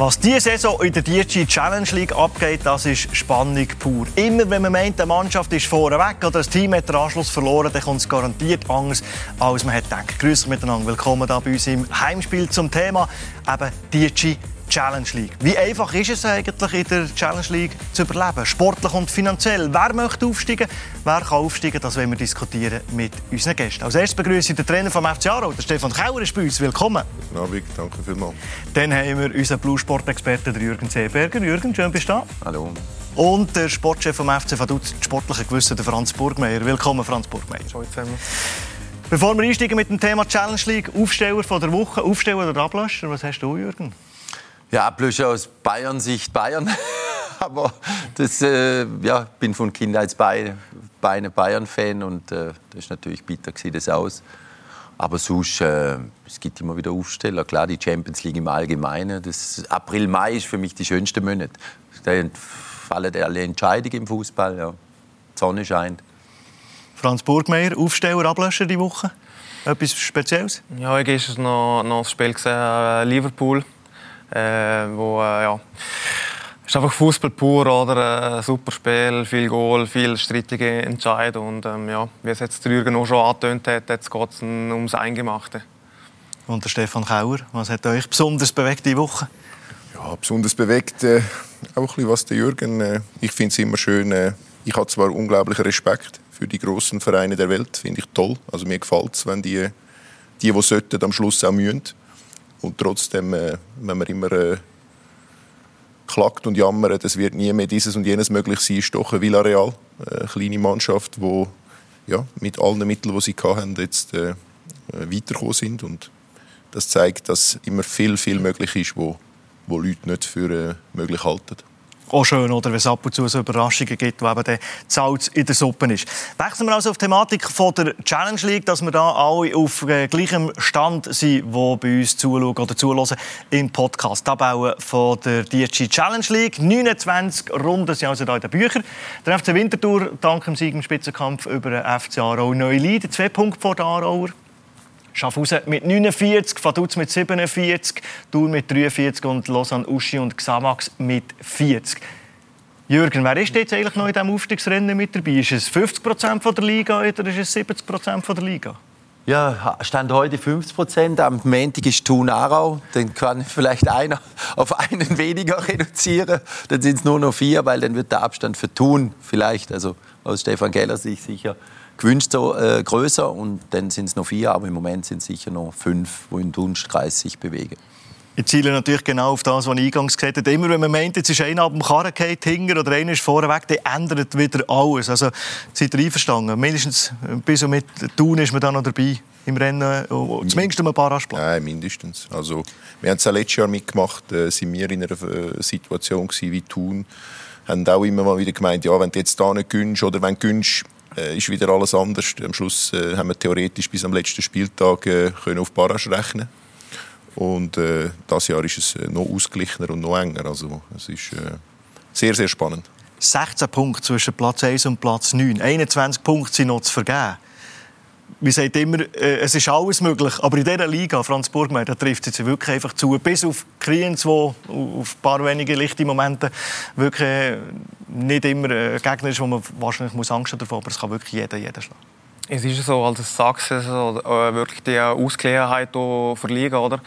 Was diese Saison in der DG Challenge League abgeht, das ist Spannung pur. Immer wenn man meint, die Mannschaft ist vorne oder das Team hat den Anschluss verloren, dann kommt es garantiert anders, als man hat gedacht. Grüß miteinander, willkommen hier bei uns im Heimspiel zum Thema eben DG Challenge League. Wie einfach ist es eigentlich in der Challenge League zu überleben? Sportlich und finanziell. Wer möchte aufsteigen? Wer kann aufsteigen? Das wollen wir diskutieren mit unseren Gästen. Als erstes begrüße ich den Trainer vom FC Aarau, der Stefan Kauer ist bei uns. Willkommen. Guten Abend, danke vielmals. Dann haben wir unseren Blue-Sport-Experten Jürgen Seeberger. Jürgen, schön bist du da. Hallo. Und der Sportchef vom FC Vaduz, das sportliche Gewissen, der Franz Burgmeier. Willkommen, Franz Burgmeier. Bevor wir einsteigen mit dem Thema Challenge League, Aufsteller von der Woche, Aufsteller oder Ablöscher, was hast du, Jürgen? Ja, bloß aus Bayern-Sicht Bayern. Aber das, äh, ja, bin von Kindheitsbeine Bayern-Fan und äh, das ist natürlich bitter, sieht das aus. Aber sonst, äh, es gibt immer wieder Aufsteller. Klar, die Champions League im Allgemeinen. Das April, Mai ist für mich die schönste Monat. Da fallen alle Entscheidungen im Fußball. Ja. Die Sonne scheint. Franz Burgmeier, Aufsteller, Ablöscher die Woche? Etwas Spezielles? Ja, ich habe noch, noch das Spiel gesehen, äh, Liverpool äh, wo, äh, ja, ist einfach Fußball pur, oder? Ein super Spiel, viel Goal, viel strittige Entscheidungen. Und ähm, ja, wie es jetzt der Jürgen auch schon angetönt hat, jetzt geht es ums Eingemachte. Und der Stefan Kauer, was hat euch besonders bewegt diese Woche? Ja, besonders bewegt äh, auch ein bisschen, was der Jürgen. Äh, ich finde es immer schön. Äh, ich habe zwar unglaublichen Respekt für die großen Vereine der Welt, finde ich toll. Also mir gefällt es, wenn die, die, die sollten, am Schluss auch mühen. Und trotzdem, äh, wenn man immer äh, klagt und jammert, es wird nie mehr dieses und jenes möglich sein, ist doch ein Villarreal, äh, eine kleine Mannschaft, die ja, mit allen Mitteln, die sie hatten, jetzt äh, weitergekommen sind. Und das zeigt, dass immer viel, viel möglich ist, wo, wo Leute nicht für äh, möglich halten auch schön, oder, wenn es ab und zu so Überraschungen gibt, wo eben der Salz in der Suppe ist. Wechseln wir also auf die Thematik von der Challenge League, dass wir da alle auf äh, gleichem Stand sind, die bei uns zuschauen oder zuhören im Podcast. Tabelle von der DSG Challenge League. 29 Runden sind also da in den Büchern. Der FC Winterthur dank dem Sieg im Spitzenkampf über den FC Aarau Neulied. Zwei Punkte vor der Aarauer. Schaffhausen mit 49, Vaduz mit 47, Thur mit 43 und Lausanne, Uschi und Xamax mit 40. Jürgen, wer ist jetzt eigentlich noch in diesem Aufstiegsrennen mit dabei? Ist es 50 Prozent der Liga oder ist es 70 Prozent der Liga? Ja, stand heute 50 Prozent. Am Montag ist Thun Aarau. Dann kann vielleicht einer auf einen weniger reduzieren. Dann sind es nur noch vier, weil dann wird der Abstand für Thun vielleicht, also aus Stefan Keller sich sicher gewünscht so äh, größer und dann sind es noch vier, aber im Moment sind es sicher noch fünf, wo im Dunstkreis sich bewegen. Ich ziele natürlich genau auf das, was ich eingangs gesagt habe. Immer wenn man meint, jetzt ist einer ab dem Karren gefallen, oder einer ist vorne weg, dann ändert wieder alles. Also seid ihr einverstanden? Mindestens bis und mit Thun ist man dann noch dabei im Rennen, oh, zumindest um ein paar Rastplätze. Nein, mindestens. Also, wir haben es letztes Jahr mitgemacht, äh, sind wir in einer äh, Situation wie Thun, haben auch immer mal wieder gemeint, ja, wenn du jetzt da nicht gönnst oder wenn du gönnst, äh, ist wieder alles anders. Am Schluss äh, haben wir theoretisch bis am letzten Spieltag äh, können auf Barrage rechnen und äh, das Jahr ist es äh, noch ausgeglichener und noch enger. Also es ist äh, sehr, sehr spannend. 16 Punkte zwischen Platz 1 und Platz 9. 21 Punkte sind noch zu vergeben wir sagen immer, äh, es ist alles möglich. Aber in dieser Liga, Franz Burgmeier, da trifft es wirklich einfach zu. Bis auf Kriens, wo auf ein paar wenige lichte Momente wirklich äh, nicht immer ein Gegner ist, wo man wahrscheinlich muss Angst davor aber es kann wirklich jeder, jeder schlagen. Es ist so, als sagst also, äh, wirklich die Ausgleichheit verliegen, oder?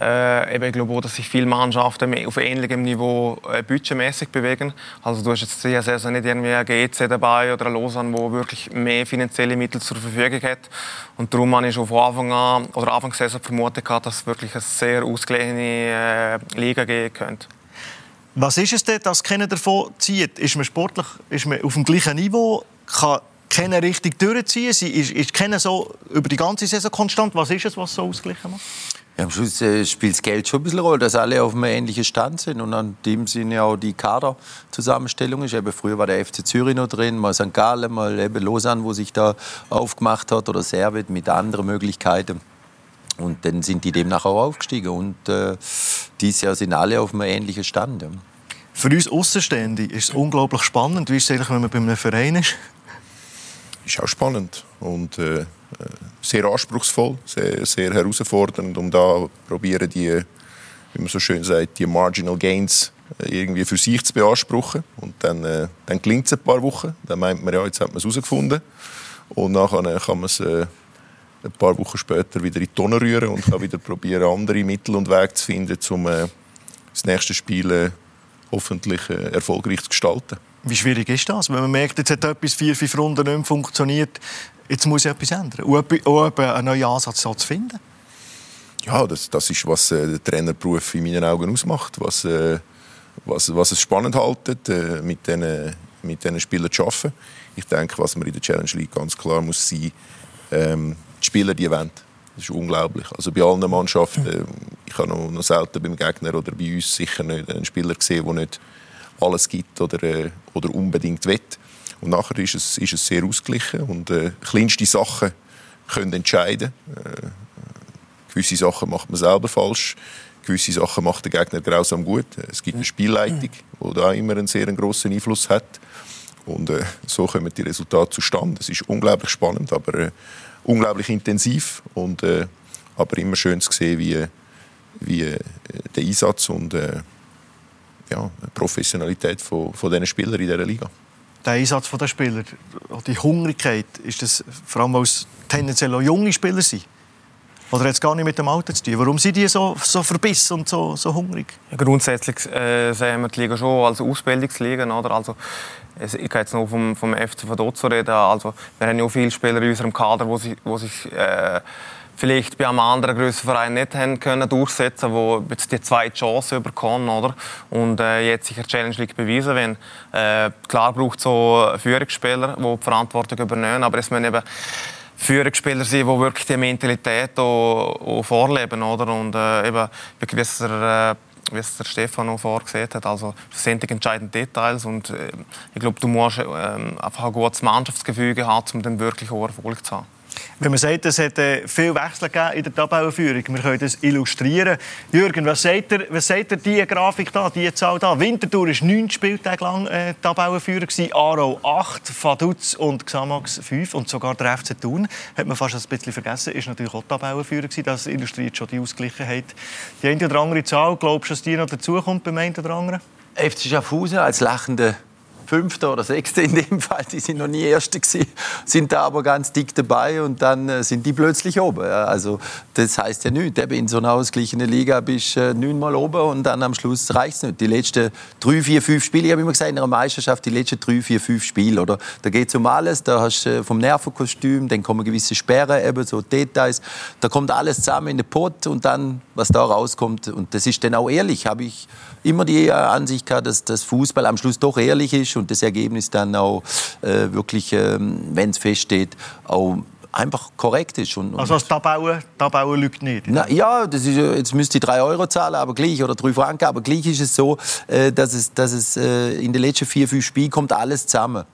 Äh, eben, ich glaube auch, dass sich viele Mannschaften auf ähnlichem Niveau äh, budgetmäßig bewegen. Also du hast jetzt diese Saison nicht irgendwie ein GC dabei oder ein Lausanne, wo wirklich mehr finanzielle Mittel zur Verfügung hat. Und darum habe ich schon von Anfang an oder Anfang der Saison vermutet, dass es wirklich eine sehr ausgeglichene äh, Liga geben könnte. Was ist es denn, dass keiner davon zieht? Ist man sportlich ist man auf dem gleichen Niveau? Kann keiner richtig durchziehen? Sie ist, ist keiner so über die ganze Saison konstant? Was ist es, was so ausgeglichen macht? Ja, am Schluss äh, spielt das Geld schon ein bisschen Rolle, dass alle auf einem ähnlichen Stand sind. Und an dem sind ja auch die Kaderzusammenstellung. Ist. Eben früher war der FC Zürich noch drin, mal St. Gallen, mal eben Lausanne, wo sich da aufgemacht hat, oder Servet mit anderen Möglichkeiten. Und dann sind die demnach auch aufgestiegen. Und äh, dieses Jahr sind alle auf einem ähnlichen Stand. Ja. Für uns Außenstehende ist es unglaublich spannend. Wie es eigentlich, wenn man bei einem Verein ist? Ist auch spannend und äh, sehr anspruchsvoll, sehr, sehr herausfordernd, um da probieren die wie man so schön sagt, die Marginal Gains äh, irgendwie für sich zu beanspruchen. Und dann, äh, dann gelingt es ein paar Wochen. Dann meint man, ja, jetzt hat man es herausgefunden. Und nachher kann man es äh, ein paar Wochen später wieder in die Tonne rühren und kann wieder probieren, andere Mittel und Wege zu finden, um äh, das nächste Spiel äh, hoffentlich äh, erfolgreich zu gestalten. Wie schwierig ist das, wenn man merkt, jetzt hat etwas vier, fünf Runden nicht mehr funktioniert, jetzt muss ich etwas ändern, und auch einen neuen Ansatz zu finden? Ja, das, das ist, was äh, der Trainerberuf in meinen Augen ausmacht, was, äh, was, was es spannend hält, äh, mit diesen mit diesen Spielern zu arbeiten. Ich denke, was man in der Challenge League ganz klar muss sein, ähm, die Spieler, die wollen. Das ist unglaublich. Also bei allen Mannschaften, äh, ich habe noch, noch selten beim Gegner oder bei uns sicher nicht einen Spieler gesehen, der nicht alles gibt oder, äh, oder unbedingt will. Und nachher ist es, ist es sehr ausgeglichen und äh, kleinste Sachen können entscheiden. Äh, gewisse Sachen macht man selber falsch, gewisse Sachen macht der Gegner grausam gut. Es gibt eine Spielleitung, die da immer einen sehr großen Einfluss hat. Und äh, so kommen die Resultate zustande. Es ist unglaublich spannend, aber äh, unglaublich intensiv und äh, aber immer schön zu sehen, wie, wie äh, der Einsatz und äh, ja, die Professionalität von, von diesen Spielern in dieser Liga. Der Einsatz der Spieler, die Hungrigkeit, ist das vor allem, weil es tendenziell auch junge Spieler sind? Oder hat es gar nicht mit dem Alter zu tun? Warum sind die so, so verbissen und so, so hungrig? Ja, grundsätzlich äh, sehen wir die Liga schon als Ausbildungsliga. Oder? Also, ich kann jetzt nur vom, vom FC Vaduzzo reden. Also, wir haben ja auch viele Spieler in unserem Kader, die sich, wo sich äh, vielleicht bei einem anderen größeren Verein nicht haben können durchsetzen, wo jetzt die zweite Chance bekommen, oder? Und äh, jetzt sich Challenge League beweisen, wenn äh, klar braucht so Führungsspieler, die die Verantwortung übernehmen, aber es müssen eben Führungsspieler sein, die wirklich die Mentalität auch, auch vorleben, oder? Und äh, eben, wie es der, äh, wie es der Stefan auch vorgesehen hat, also das sind die entscheidenden Details und äh, ich glaube, du musst äh, einfach ein gutes Mannschaftsgefüge haben, um dann wirklich auch Erfolg zu haben. Wenn man sagt, es hat äh, viel Wechsel in der Tabellenführung, wir können das illustrieren. Jürgen, was sagt ihr, was sagt ihr die Grafik da, die Zahl da? Winterthur war neun Spieltage lang äh, Tabellenführer, Aarau 8, Vaduz und Xamax 5 und sogar der FC Thun, hat man fast ein bisschen vergessen, ist natürlich auch Tabellenführer. Das illustriert schon die Ausgleichheit. Die eine oder andere Zahl, glaubst du, dass die noch dazukommt beim einen oder anderen? FC Schaffhausen als lachende Fünfter oder Sechster in dem Fall, die sind noch nie Erste gewesen, sind da aber ganz dick dabei und dann äh, sind die plötzlich oben. Also das heißt ja nichts. In so einer ausgeglichenen Liga bist du äh, neunmal oben und dann am Schluss reicht es nicht. Die letzten drei, vier, fünf Spiele, ich habe immer gesagt, in einer Meisterschaft die letzten drei, vier, fünf Spiele, oder? Da geht es um alles, da hast du äh, vom Nervenkostüm, dann kommen gewisse Sperren, eben so Details, da kommt alles zusammen in den Pott und dann, was da rauskommt, und das ist dann auch ehrlich, habe ich immer die Ansicht gehabt, dass das Fußball am Schluss doch ehrlich ist und das Ergebnis dann auch äh, wirklich, äh, wenn es feststeht, auch einfach korrekt ist. Und, und also das Tabellen, Tabellen lügt nicht? Na, ja, das ist, jetzt müsste ich drei Euro zahlen, aber gleich, oder drei Franken, aber gleich ist es so, äh, dass es, dass es äh, in den letzten vier, fünf Spielen kommt alles zusammen.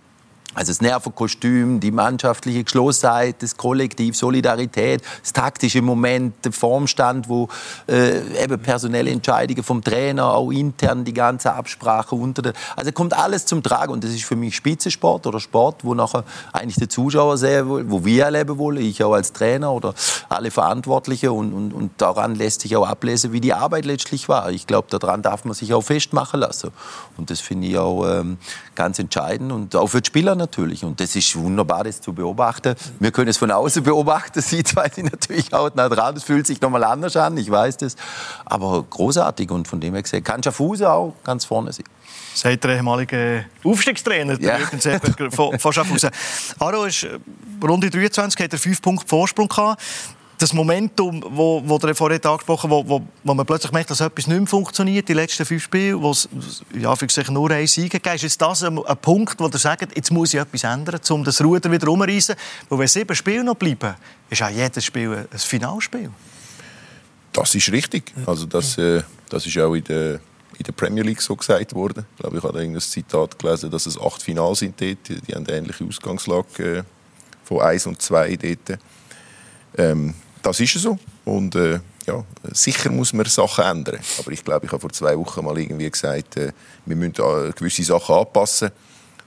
Also das Nervenkostüm, die mannschaftliche Geschlossenheit, das Kollektiv, Solidarität, das taktische Moment, der Formstand, wo äh, eben personelle Entscheidungen vom Trainer, auch intern die ganze Absprache unter der, also kommt alles zum Tragen und das ist für mich Spitzensport oder Sport, wo nachher eigentlich der Zuschauer sehen will, wo wir erleben wollen, ich auch als Trainer oder alle Verantwortliche und, und, und daran lässt sich auch ablesen, wie die Arbeit letztlich war. Ich glaube, daran darf man sich auch festmachen lassen und das finde ich auch ähm, ganz entscheidend und auch für die Spieler natürlich. Und das ist wunderbar, das zu beobachten. Wir können es von außen beobachten, Sie zwei sind natürlich auch nah dran. Das fühlt sich nochmal anders an, ich weiß das. Aber großartig und von dem her gesehen kann Schaffhausen auch ganz vorne sein. Sagt der ehemalige Aufstiegstrainer, ja. von, von Schaffhausen. Aro ist äh, Runde 23, hat er fünf Punkte Vorsprung gehabt das Momentum, wo, wo der vorhin angesprochen wo, wo, wo man plötzlich merkt, dass etwas nicht mehr funktioniert, die letzten fünf Spiele, wo es ja, für sich nur ein Sieg gegeben ist, ist das ein, ein Punkt, wo ihr sagt, jetzt muss ich etwas ändern, um das Ruder wieder umzureißen. Weil wenn sieben Spiele noch bleiben, ist auch jedes Spiel ein Finalspiel. Das ist richtig. Also das, äh, das ist auch in der, in der Premier League so gesagt worden. Ich glaube, ich habe ein Zitat gelesen, dass es acht Finals sind dort. Die, die haben eine ähnliche Ausgangslage äh, von 1 und 2 dort. Ähm, das ist so. Und äh, ja, sicher muss man Sachen ändern. Aber ich glaube, ich habe vor zwei Wochen mal irgendwie gesagt, äh, wir müssen gewisse Sachen anpassen.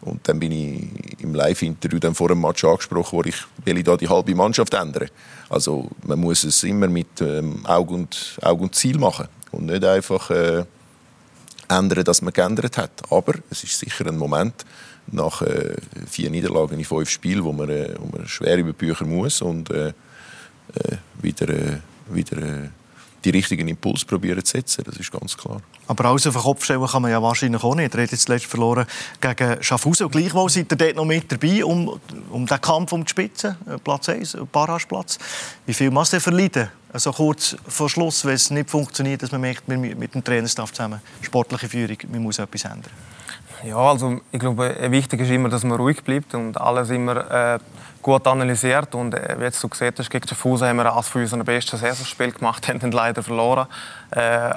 Und dann bin ich im Live-Interview vor dem Match angesprochen, wo ich will ich da die halbe Mannschaft ändern. Also man muss es immer mit ähm, Auge, und, Auge und Ziel machen und nicht einfach äh, ändern, dass man geändert hat. Aber es ist sicher ein Moment nach äh, vier Niederlagen in fünf Spielen, wo man, äh, wo man schwer über Bücher muss und äh, äh wieder, äh, wieder äh, die richtigen Impuls probieren zu setzen. Das ist ganz klar. Aber alles auf den Kopf stellen kann man ja wahrscheinlich auch nicht. Er hat jetzt zuletzt verloren gegen Schaffhausen. Gleichwohl seid ihr dort noch mit dabei, um, um den Kampf um die Spitze, äh, Platz 1, Barrageplatz. Wie viel muss er verleiden? Also kurz vor Schluss, wenn es nicht funktioniert, dass man merkt, mit dem Trainerstaff zusammen, sportliche Führung, man muss etwas ändern. Ja, also ich glaube, wichtig ist immer, dass man ruhig bleibt und alles immer äh, gut analysiert. Und äh, wie jetzt du gesehen hast, gegen Schaffhausen haben wir eines von unseren besten Saisonspiel gemacht, haben dann leider verloren. Äh,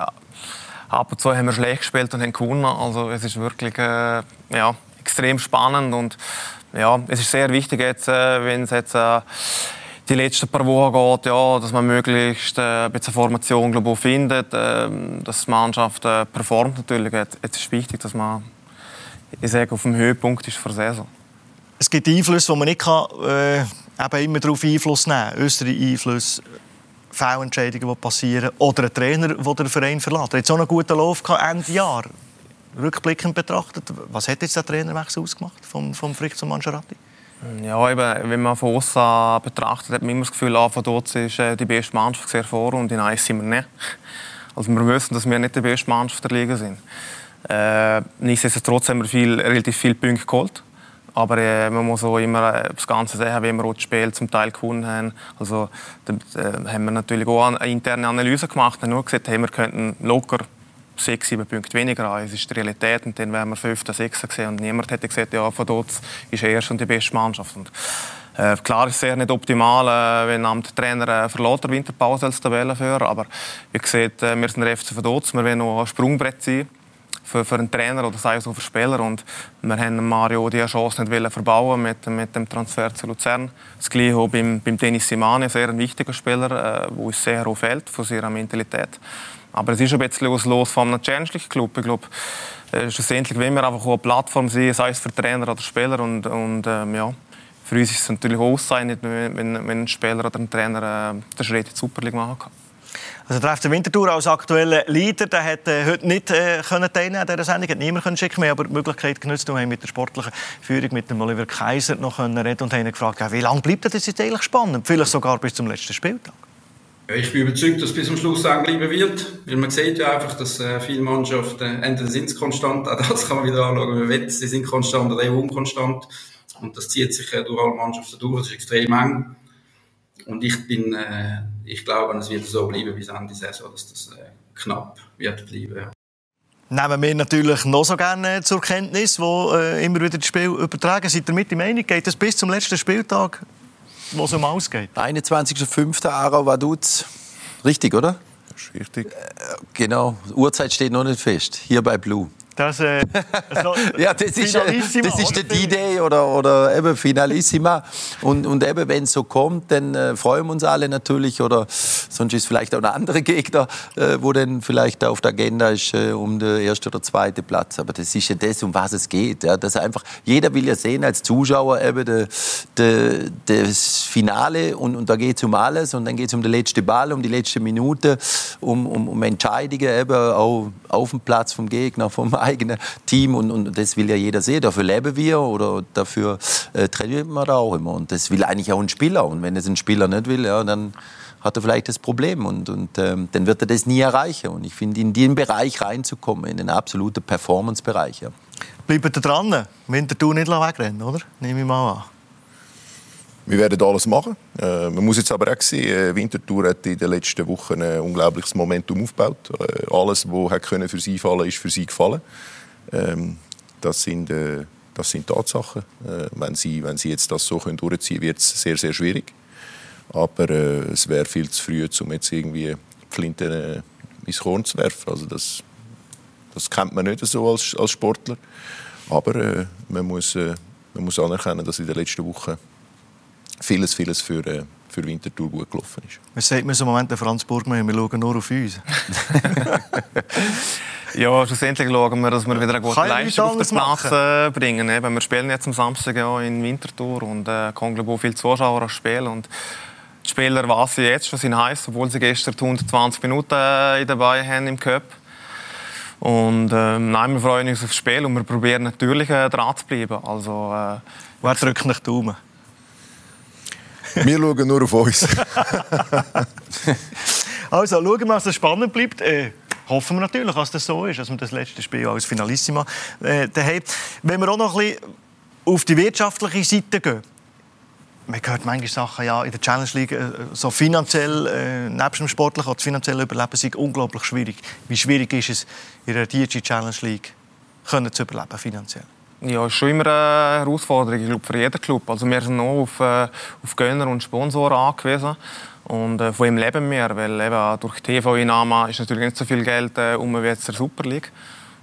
ab und zu haben wir schlecht gespielt und haben gewonnen. Also es ist wirklich äh, ja, extrem spannend und ja, es ist sehr wichtig jetzt, äh, wenn es jetzt äh, die letzten paar Wochen geht, ja, dass man möglichst äh, ein bisschen Formation glaube findet, äh, dass die Mannschaft äh, performt natürlich. Jetzt, jetzt ist wichtig, dass man ich sage, auf dem Höhepunkt ist für Saison. Es gibt Einflüsse, die man nicht kann, äh, eben immer darauf Einfluss nehmen kann. Äußere Einflüsse, Fehlentscheidungen, die passieren. Oder ein Trainer, der den Verein verlässt. Er hat so einen guten Lauf gehabt, Ende Jahr. Rückblickend betrachtet, was hat jetzt der Trainerwechsel ausgemacht vom, vom Frick zum Mangiarati? Ja, eben, wenn man von außen betrachtet, hat man immer das Gefühl, ah, von dort ist äh, die beste Mannschaft sehr vor und in eins sind wir nicht. Also wir wissen, dass wir nicht die beste Mannschaft der Liga sind. Äh, nichtsdestotrotz haben wir viel, relativ viele Punkte geholt. Aber äh, man muss auch immer äh, das Ganze sehen, wie wir auch das Spiel zum Teil gewonnen haben. Also, da äh, haben wir natürlich auch eine interne Analyse gemacht und nur gesagt, hey, wir könnten locker sechs, sieben Punkte weniger haben. Es ist die Realität. Und dann wären wir fünfter, sechster gesehen. Und niemand hätte gesagt, ja, von dort ist er schon die beste Mannschaft. Und, äh, klar ist es sehr nicht optimal, äh, wenn am Trainer äh, verlässt der Winterpause als Tabellenführer. Aber wie gesagt, äh, wir sind der FC dort. Wir wollen noch ein Sprungbrett sein für, für einen Trainer oder sei es auch für Spieler. Und wir haben Mario die Chance nicht verbauen mit, mit dem Transfer zu Luzern. Das gleiche auch beim, beim Dennis Simani, sehr ein wichtiger Spieler, äh, uns sehr auffällt von seiner Mentalität. Aber es ist ein bisschen was los von einem Challenge Club. Ich glaube, äh, schlussendlich wollen wir einfach eine Plattform sein, sei es für Trainer oder Spieler. Und, und ähm, ja, für uns ist es natürlich auch auszeichnet, wenn, wenn ein Spieler oder ein Trainer äh, den Schritt in die Super League machen kann. Also der FC Winterthur als aktueller Leader, der hat äh, heute nicht äh, können teilnehmen an dieser Sendung, hat niemand können schicken, wir aber die Möglichkeit genutzt, wir haben mit der sportlichen Führung, mit dem Oliver Kaiser noch können reden und haben gefragt, wie lange bleibt das jetzt eigentlich spannend? Vielleicht sogar bis zum letzten Spieltag. Ich bin überzeugt, dass es bis zum Schluss eng bleiben wird. Weil man sieht ja einfach, dass äh, viele Mannschaften, äh, entweder sind sie konstant, auch das kann man wieder anschauen, man will, sie sind konstant oder eben unkonstant. Und das zieht sich äh, durch alle Mannschaften durch, das ist extrem eng. Und ich bin, äh, ich glaube, es wird so bleiben bis Ende Saison, dass das äh, knapp wird bleiben. Ja. Nehmen wir natürlich noch so gerne zur Kenntnis, wo äh, immer wieder das Spiel übertragen. Seid ihr mit der Meinung, geht das bis zum letzten Spieltag, wo es um ausgeht? 21.05. Aarau Vaduz. Richtig, oder? Das ist richtig. Äh, genau. Uhrzeit steht noch nicht fest. Hier bei Blue. Das, äh, so ja, das ist, das ist der D-Day oder, oder eben Finalissima. Und, und eben, wenn es so kommt, dann äh, freuen wir uns alle natürlich. Oder sonst ist vielleicht auch ein anderer Gegner, äh, wo dann vielleicht auf der Agenda ist äh, um den ersten oder zweiten Platz. Aber das ist ja das, um was es geht. Ja. Das einfach, jeder will ja sehen als Zuschauer eben de, de, das Finale und, und da geht es um alles. Und dann geht es um den letzten Ball, um die letzte Minute, um, um, um Entscheidungen eben auch auf dem Platz vom Gegner, vom eigenen Team und, und das will ja jeder sehen. Dafür leben wir oder dafür äh, trainieren wir da auch immer. Und das will eigentlich auch ein Spieler. Und wenn es ein Spieler nicht will, ja, dann hat er vielleicht das Problem und, und ähm, dann wird er das nie erreichen. Und ich finde, in den Bereich reinzukommen, in den absoluten Performance-Bereich. Ja. Bleibt ihr dran, Winterthur nicht wegrennen, oder? Nehme ich mal an. Wir werden alles machen. Äh, man muss jetzt aber auch sehen, äh, Winterthur hat in den letzten Wochen ein unglaubliches Momentum aufgebaut. Äh, alles, was für sie fallen ist für sie gefallen. Ähm, das sind, äh, das sind Tatsachen. Äh, wenn, sie, wenn sie jetzt das so können durchziehen können, wird es sehr, sehr schwierig. Aber äh, es wäre viel zu früh, um jetzt irgendwie Flinten ins Korn zu werfen. Also das, das kennt man nicht so als, als Sportler. Aber man, muss, man muss anerkennen, dass in den letzten Wochen vieles, vieles für, äh, für Winterthur gut gelaufen ist. Was sagt mir so im Moment der Franz Burgmann? Wir schauen nur auf uns. Ja, schlussendlich schauen wir, dass wir wieder eine gute Kann Leistung auf den Platz äh, bringen. Eben, wir spielen jetzt am Samstag ja in Winterthur und äh, kommen glaube ich, viele Zuschauer ans Spiel. Und die Spieler wissen jetzt schon, sind heiß, obwohl sie gestern 120 Minuten äh, dabei haben im Cup. Und ähm, nein, wir freuen uns aufs Spiel und wir probieren natürlich äh, dran zu bleiben. Also, äh, Wer drückt nicht die Daumen? Wir schauen nur auf uns. also, schauen wir, dass es spannend bleibt. Äh, hoffen wir natürlich, dass das so ist, dass wir das letzte Spiel als Finalissima äh, daheim. Wenn wir auch noch ein bisschen auf die wirtschaftliche Seite gehen, man hört manche Sachen ja in der Challenge League äh, so finanziell äh, nebst dem sportlichen das finanzielle Überleben sei unglaublich schwierig. Wie schwierig ist es in der DG Challenge League können zu überleben finanziell? Ja, ist schon immer eine Herausforderung ich glaube, für jeden Club. Also wir sind noch auf, äh, auf Gönner und Sponsoren angewiesen. Und äh, von ihm leben wir, weil eben durch TV-Einnahmen ist natürlich nicht so viel Geld äh, um wie jetzt der Super League.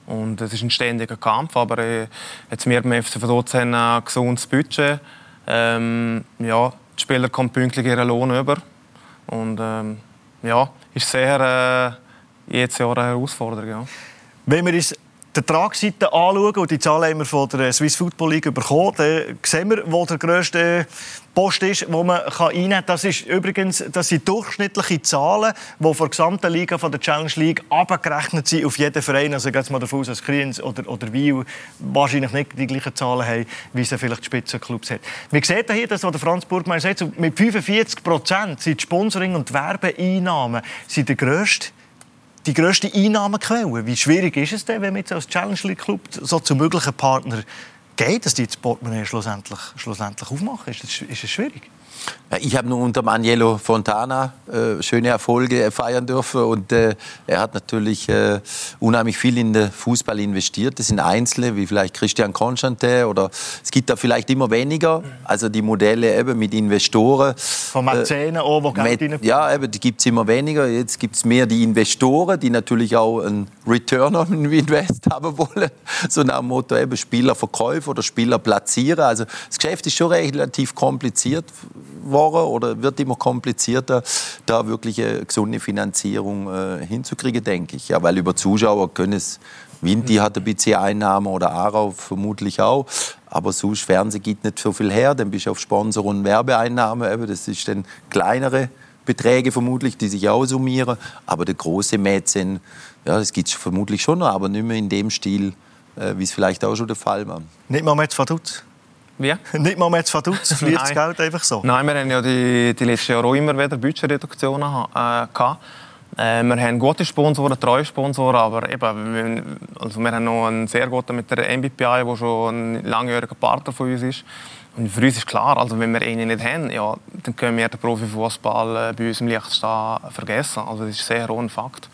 Und es ist ein ständiger Kampf, aber äh, jetzt wir beim FC Verdotsen ein gesundes Budget. Ähm, ja, die Spieler kommen pünktlich ihren Lohn über. Und ähm, ja, ist sehr äh, jedes Jahr eine Herausforderung. Ja. Wenn wir uns die Tragseite anschauen, und die Zahlen haben wir von der Swiss Football League bekommen, dann sehen wir, wo der grösste Post ist, den man einnehmen kann. Das, ist übrigens, das sind durchschnittliche Zahlen, die von der gesamten Liga, von der Challenge League, abgerechnet sind auf jeden Verein. Also geht mal davon aus, dass Kriens oder, oder Wiel wahrscheinlich nicht die gleichen Zahlen haben, wie es vielleicht die Spitzenclubs hat. Wir sehen hier, dass, was der Franz Burgmeier sagt, mit 45 Prozent sind die Sponsoring- und Werbeeinnahmen sind der grösste die grösste Einnahmequelle. Wie schwierig ist es denn, wenn man jetzt als Challenge League Club so zu möglichen Partner geht, dass die das Portemonnaie schlussendlich, schlussendlich aufmachen? Ist ist schwierig? Ich habe nur unter Agnello Fontana äh, schöne Erfolge feiern dürfen und äh, er hat natürlich äh, unheimlich viel in den Fußball investiert. Das sind Einzelne, wie vielleicht Christian Constantin oder es gibt da vielleicht immer weniger. Also die Modelle eben mit Investoren. Von Geld mit, Ja, eben, die gibt es immer weniger. Jetzt gibt es mehr die Investoren, die natürlich auch einen Return on Invest haben wollen. So nach dem Motto eben Spieler verkaufen oder Spieler platzieren. Also das Geschäft ist schon relativ kompliziert geworden oder wird immer komplizierter, da wirklich eine gesunde Finanzierung äh, hinzukriegen, denke ich. Ja, weil über Zuschauer können es Vinti hat ein bisschen Einnahmen oder Arau vermutlich auch. Aber sonst Fernsehen gibt nicht so viel her. Dann bist du auf Sponsor- und Werbeeinnahmen. Das ist dann kleinere Beträge vermutlich, die sich auch summieren. Aber der große Mäzen, ja, das gibt es vermutlich schon noch, aber nicht mehr in dem Stil, äh, wie es vielleicht auch schon der Fall war. Nicht mal mit Vaduz? Wie? Nicht mal mehr zu Vaduz, verliert das Geld einfach so? Nein, wir haben ja die, die letzten Jahre auch immer wieder Budgetreduktionen äh, gehabt. Äh, wir haben gute Sponsoren, treue Sponsoren, aber eben, also wir haben noch einen sehr guten mit der MBPI, der schon ein langjähriger Partner von uns ist. Und für uns ist klar, also wenn wir ihn nicht haben, ja, dann können wir den Profifußball äh, bei uns im Lichtstehen vergessen. Also das ist sehr ein Fakt.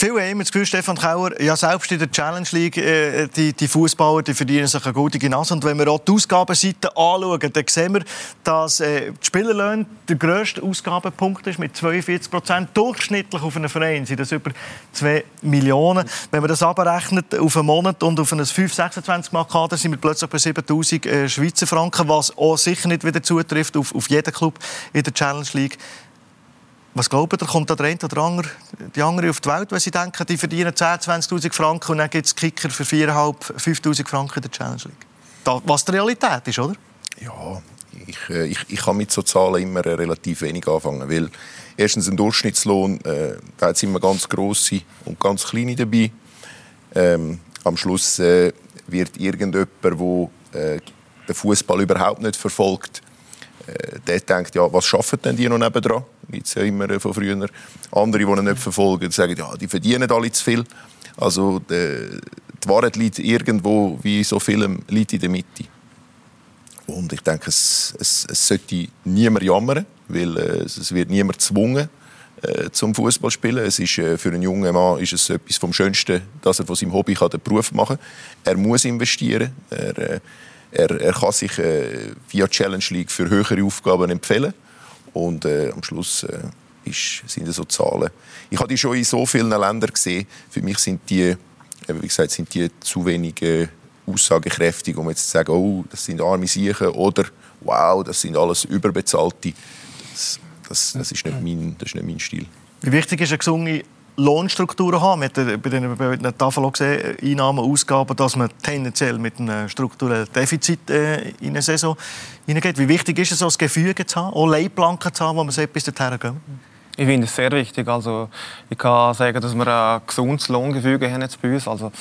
Viele haben das Gefühl, Stefan Kauer, ja, selbst in der Challenge League, äh, die, die Fußballer die verdienen sich eine gute Nase. Und wenn wir auch die Ausgabenseite anschauen, dann sehen wir, dass äh, die Spielerlöhne der grösste Ausgabenpunkt ist mit 42 Prozent. Durchschnittlich auf einen Verein sind das über 2 Millionen. Wenn man das abrechnet auf einen Monat und auf ein 5-26 Mal Kader, sind wir plötzlich bei 7000 äh, Schweizer Franken, was auch sicher nicht wieder zutrifft auf, auf jeden Club in der Challenge League. Was glaubt ihr, kommt da der eine oder andere, die andere auf die Welt, wenn sie denken, die verdienen 10.000, 20.000 Franken und dann gibt es Kicker für 4.500, 5.000 Franken in der Challenge League? Das, was die Realität ist, oder? Ja, ich, äh, ich, ich kann mit so Zahlen immer äh, relativ wenig anfangen, weil erstens ein Durchschnittslohn, äh, da sind immer ganz grosse und ganz kleine dabei. Ähm, am Schluss äh, wird irgendjemand, der äh, den Fußball überhaupt nicht verfolgt, äh, der denkt, ja, was schaffen denn die noch nebendran? Gibt es ja immer äh, von früher. Andere, die ihn nicht verfolgen, sagen, ja, die verdienen alle zu viel. Also die, die Wahrheit liegt irgendwo, wie so vielem, liegt in der Mitte. Und ich denke, es, es, es sollte niemand jammern, weil äh, es wird niemand gezwungen äh, zum Fußball spielen. Es ist äh, für einen jungen Mann ist es etwas vom Schönsten, dass er von seinem Hobby kann den Beruf machen kann. Er muss investieren. Er, äh, er, er kann sich äh, via Challenge League für höhere Aufgaben empfehlen. Und äh, am Schluss äh, ist, sind es so Zahlen. Ich habe die schon in so vielen Ländern gesehen. Für mich sind die, wie gesagt, sind die zu wenig äh, aussagekräftig, um jetzt zu sagen, oh, das sind arme Siechen oder wow, das sind alles Überbezahlte. Das, das, das, ist, nicht mein, das ist nicht mein Stil. Wie wichtig ist eine gesunde Lohnstrukturen haben. Wir haben bei den, bei den Tafel gesehen, Einnahmen, Ausgaben, dass man tendenziell mit einem strukturellen Defizit äh, in eine Saison hineingeht. Wie wichtig ist es, ein Gefüge zu haben, auch Leitplanken zu haben, wo man sagt, bis dorthin gehen? Ich finde es sehr wichtig. Also, ich kann sagen, dass wir ein gesundes Lohngefüge haben jetzt bei uns. Also,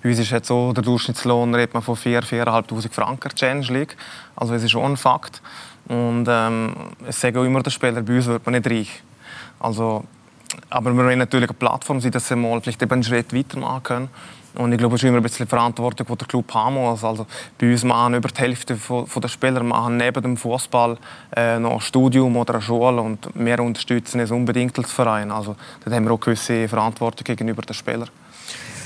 bei uns ist jetzt so, der Durchschnittslohn redet man von 4.000, 4.500 Franken Challenge League. Also es ist schon ein Fakt. Und ähm, ich sage auch immer den Spieler, bei uns wird man nicht reich. Also, aber wir wollen natürlich eine Plattform sein, dass sie mal vielleicht eben einen Schritt weitermachen können. Und ich glaube, es ist immer ein bisschen die Verantwortung, die der Club haben muss. Also bei uns machen über die Hälfte der Spieler machen neben dem Fußball äh, noch ein Studium oder eine Schule und wir unterstützen es unbedingt als Verein. Also da haben wir auch gewisse Verantwortung gegenüber den Spielern.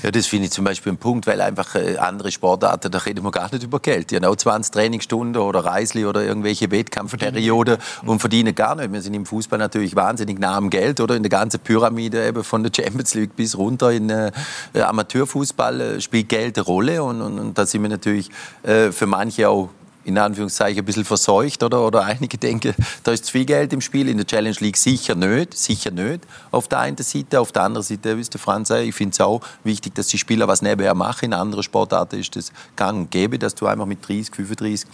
Ja, das finde ich zum Beispiel ein Punkt, weil einfach äh, andere Sportarten, da reden wir gar nicht über Geld. Die haben auch 20 Trainingsstunden oder Reisli oder irgendwelche Wettkampfperioden und verdienen gar nicht. Wir sind im Fußball natürlich wahnsinnig nah am Geld oder in der ganzen Pyramide eben von der Champions League bis runter in äh, Amateurfußball äh, spielt Geld eine Rolle und, und, und da sind wir natürlich äh, für manche auch in Anführungszeichen ein bisschen verseucht oder, oder einige denken, da ist zu viel Geld im Spiel. In der Challenge League sicher nicht, sicher nicht auf der einen Seite. Auf der anderen Seite, wie es der Franz sagt, ich finde es auch wichtig, dass die Spieler was nebenher machen. In anderen Sportarten ist das gang und gäbe, dass du einfach mit 30, 35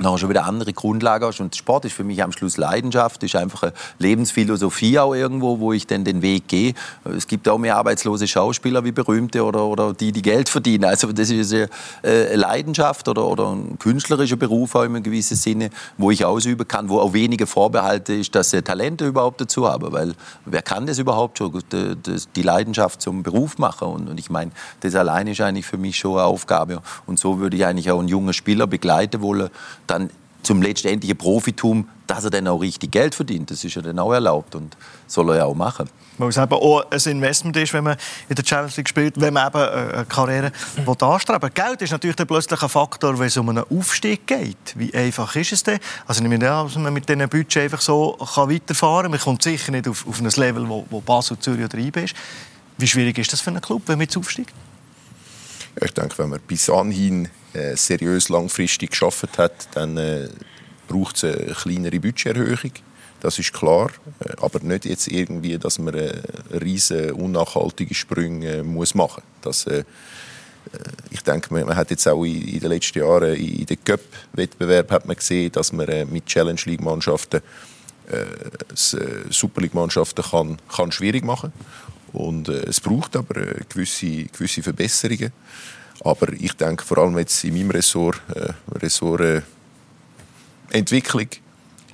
noch schon wieder andere Grundlagen hast. Und Sport ist für mich am Schluss Leidenschaft, ist einfach eine Lebensphilosophie auch irgendwo, wo ich dann den Weg gehe. Es gibt auch mehr arbeitslose Schauspieler wie berühmte oder, oder die, die Geld verdienen. Also das ist eine Leidenschaft oder, oder ein künstlerischer Beruf auch in gewissen Sinne, wo ich ausüben kann, wo auch wenige Vorbehalte ist, dass sie Talente überhaupt dazu haben. Weil wer kann das überhaupt schon, die Leidenschaft zum Beruf machen? Und, ich meine, das alleine ist eigentlich für mich schon eine Aufgabe. Und so würde ich eigentlich auch einen jungen Spieler begleiten wollen, dann zum letztendlichen Profitum, dass er dann auch richtig Geld verdient. Das ist ja dann auch erlaubt und soll er ja auch machen. Weil es eben auch ein Investment ist, wenn man in der Challenge League spielt, wenn man eben eine Karriere anstreben Geld ist natürlich dann plötzlich ein Faktor, wenn es um einen Aufstieg geht. Wie einfach ist es denn? Also ich meine, dass man mit diesem Budget einfach so kann weiterfahren kann. Man kommt sicher nicht auf, auf ein Level, wo, wo Basel, Zürich oder IB ist. Wie schwierig ist das für einen Club, wenn man jetzt aufsteigt? Ich denke, wenn man bis anhin äh, seriös langfristig geschafft hat, dann äh, braucht es eine kleinere Budgeterhöhung. Das ist klar, äh, aber nicht jetzt irgendwie, dass man äh, riesige unnachhaltige Sprünge äh, muss machen. Das, äh, äh, ich denke, man, hat jetzt auch in, den letzten Jahren in den Cup-Wettbewerb hat man gesehen, dass man äh, mit Challenge League-Mannschaften Super League-Mannschaften kann, kann schwierig machen und es braucht aber gewisse, gewisse Verbesserungen. Aber ich denke vor allem jetzt in meinem Ressort, äh, Ressort äh, Entwicklung,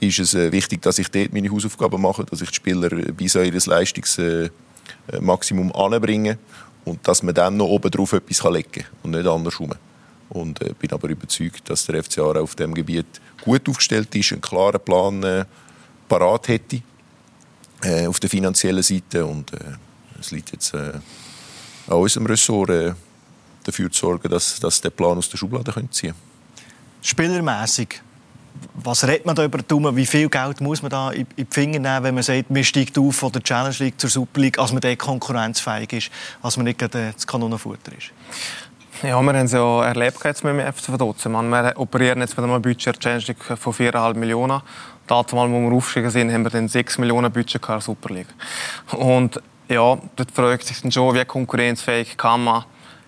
ist es äh, wichtig, dass ich dort meine Hausaufgaben mache, dass ich die Spieler bis an ihr Leistungsmaximum anbringe und dass man dann noch oben drauf etwas legen kann und nicht andersrum. Und äh, bin aber überzeugt, dass der FCA auf dem Gebiet gut aufgestellt ist, einen klaren Plan äh, parat hätte äh, auf der finanziellen Seite und äh, es liegt jetzt äh, an unserem Ressort äh, dafür zu sorgen, dass, dass der Plan aus der Schublade ziehen können. Spielermäßig, was redet man da über Daumen? Wie viel Geld muss man da in die Finger nehmen, wenn man sagt, man steigt auf von der Challenge League zur Super League, als man dort konkurrenzfähig ist, als man nicht gerade das Kanonenfutter ist? Ja, wir haben es ja erlebt jetzt mit dem FC Vaduz. Wir operieren jetzt mit einem Budget Challenge League von 4,5 Millionen. Damals, als wir aufgestiegen sind, haben wir dann 6 Millionen Budget in der Super League. Und ja, dort fragt sich dann schon, wie konkurrenzfähig kann man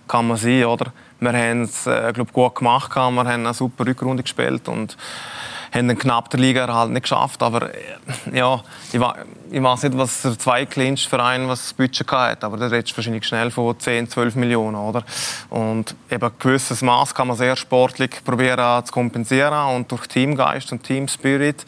kann man sein, oder? Wir haben es äh, glaub, gut gemacht, wir haben eine super Rückrunde gespielt und haben dann knapp der Liga halt nicht geschafft. Aber äh, ja, ich, weiß nicht, was der zweitkleinste Verein was das Budget hat, aber da redest wahrscheinlich schnell von 10, 12 Millionen, oder? Und eben ein gewisses Maß kann man sehr sportlich probieren zu kompensieren und durch Teamgeist und Teamspirit.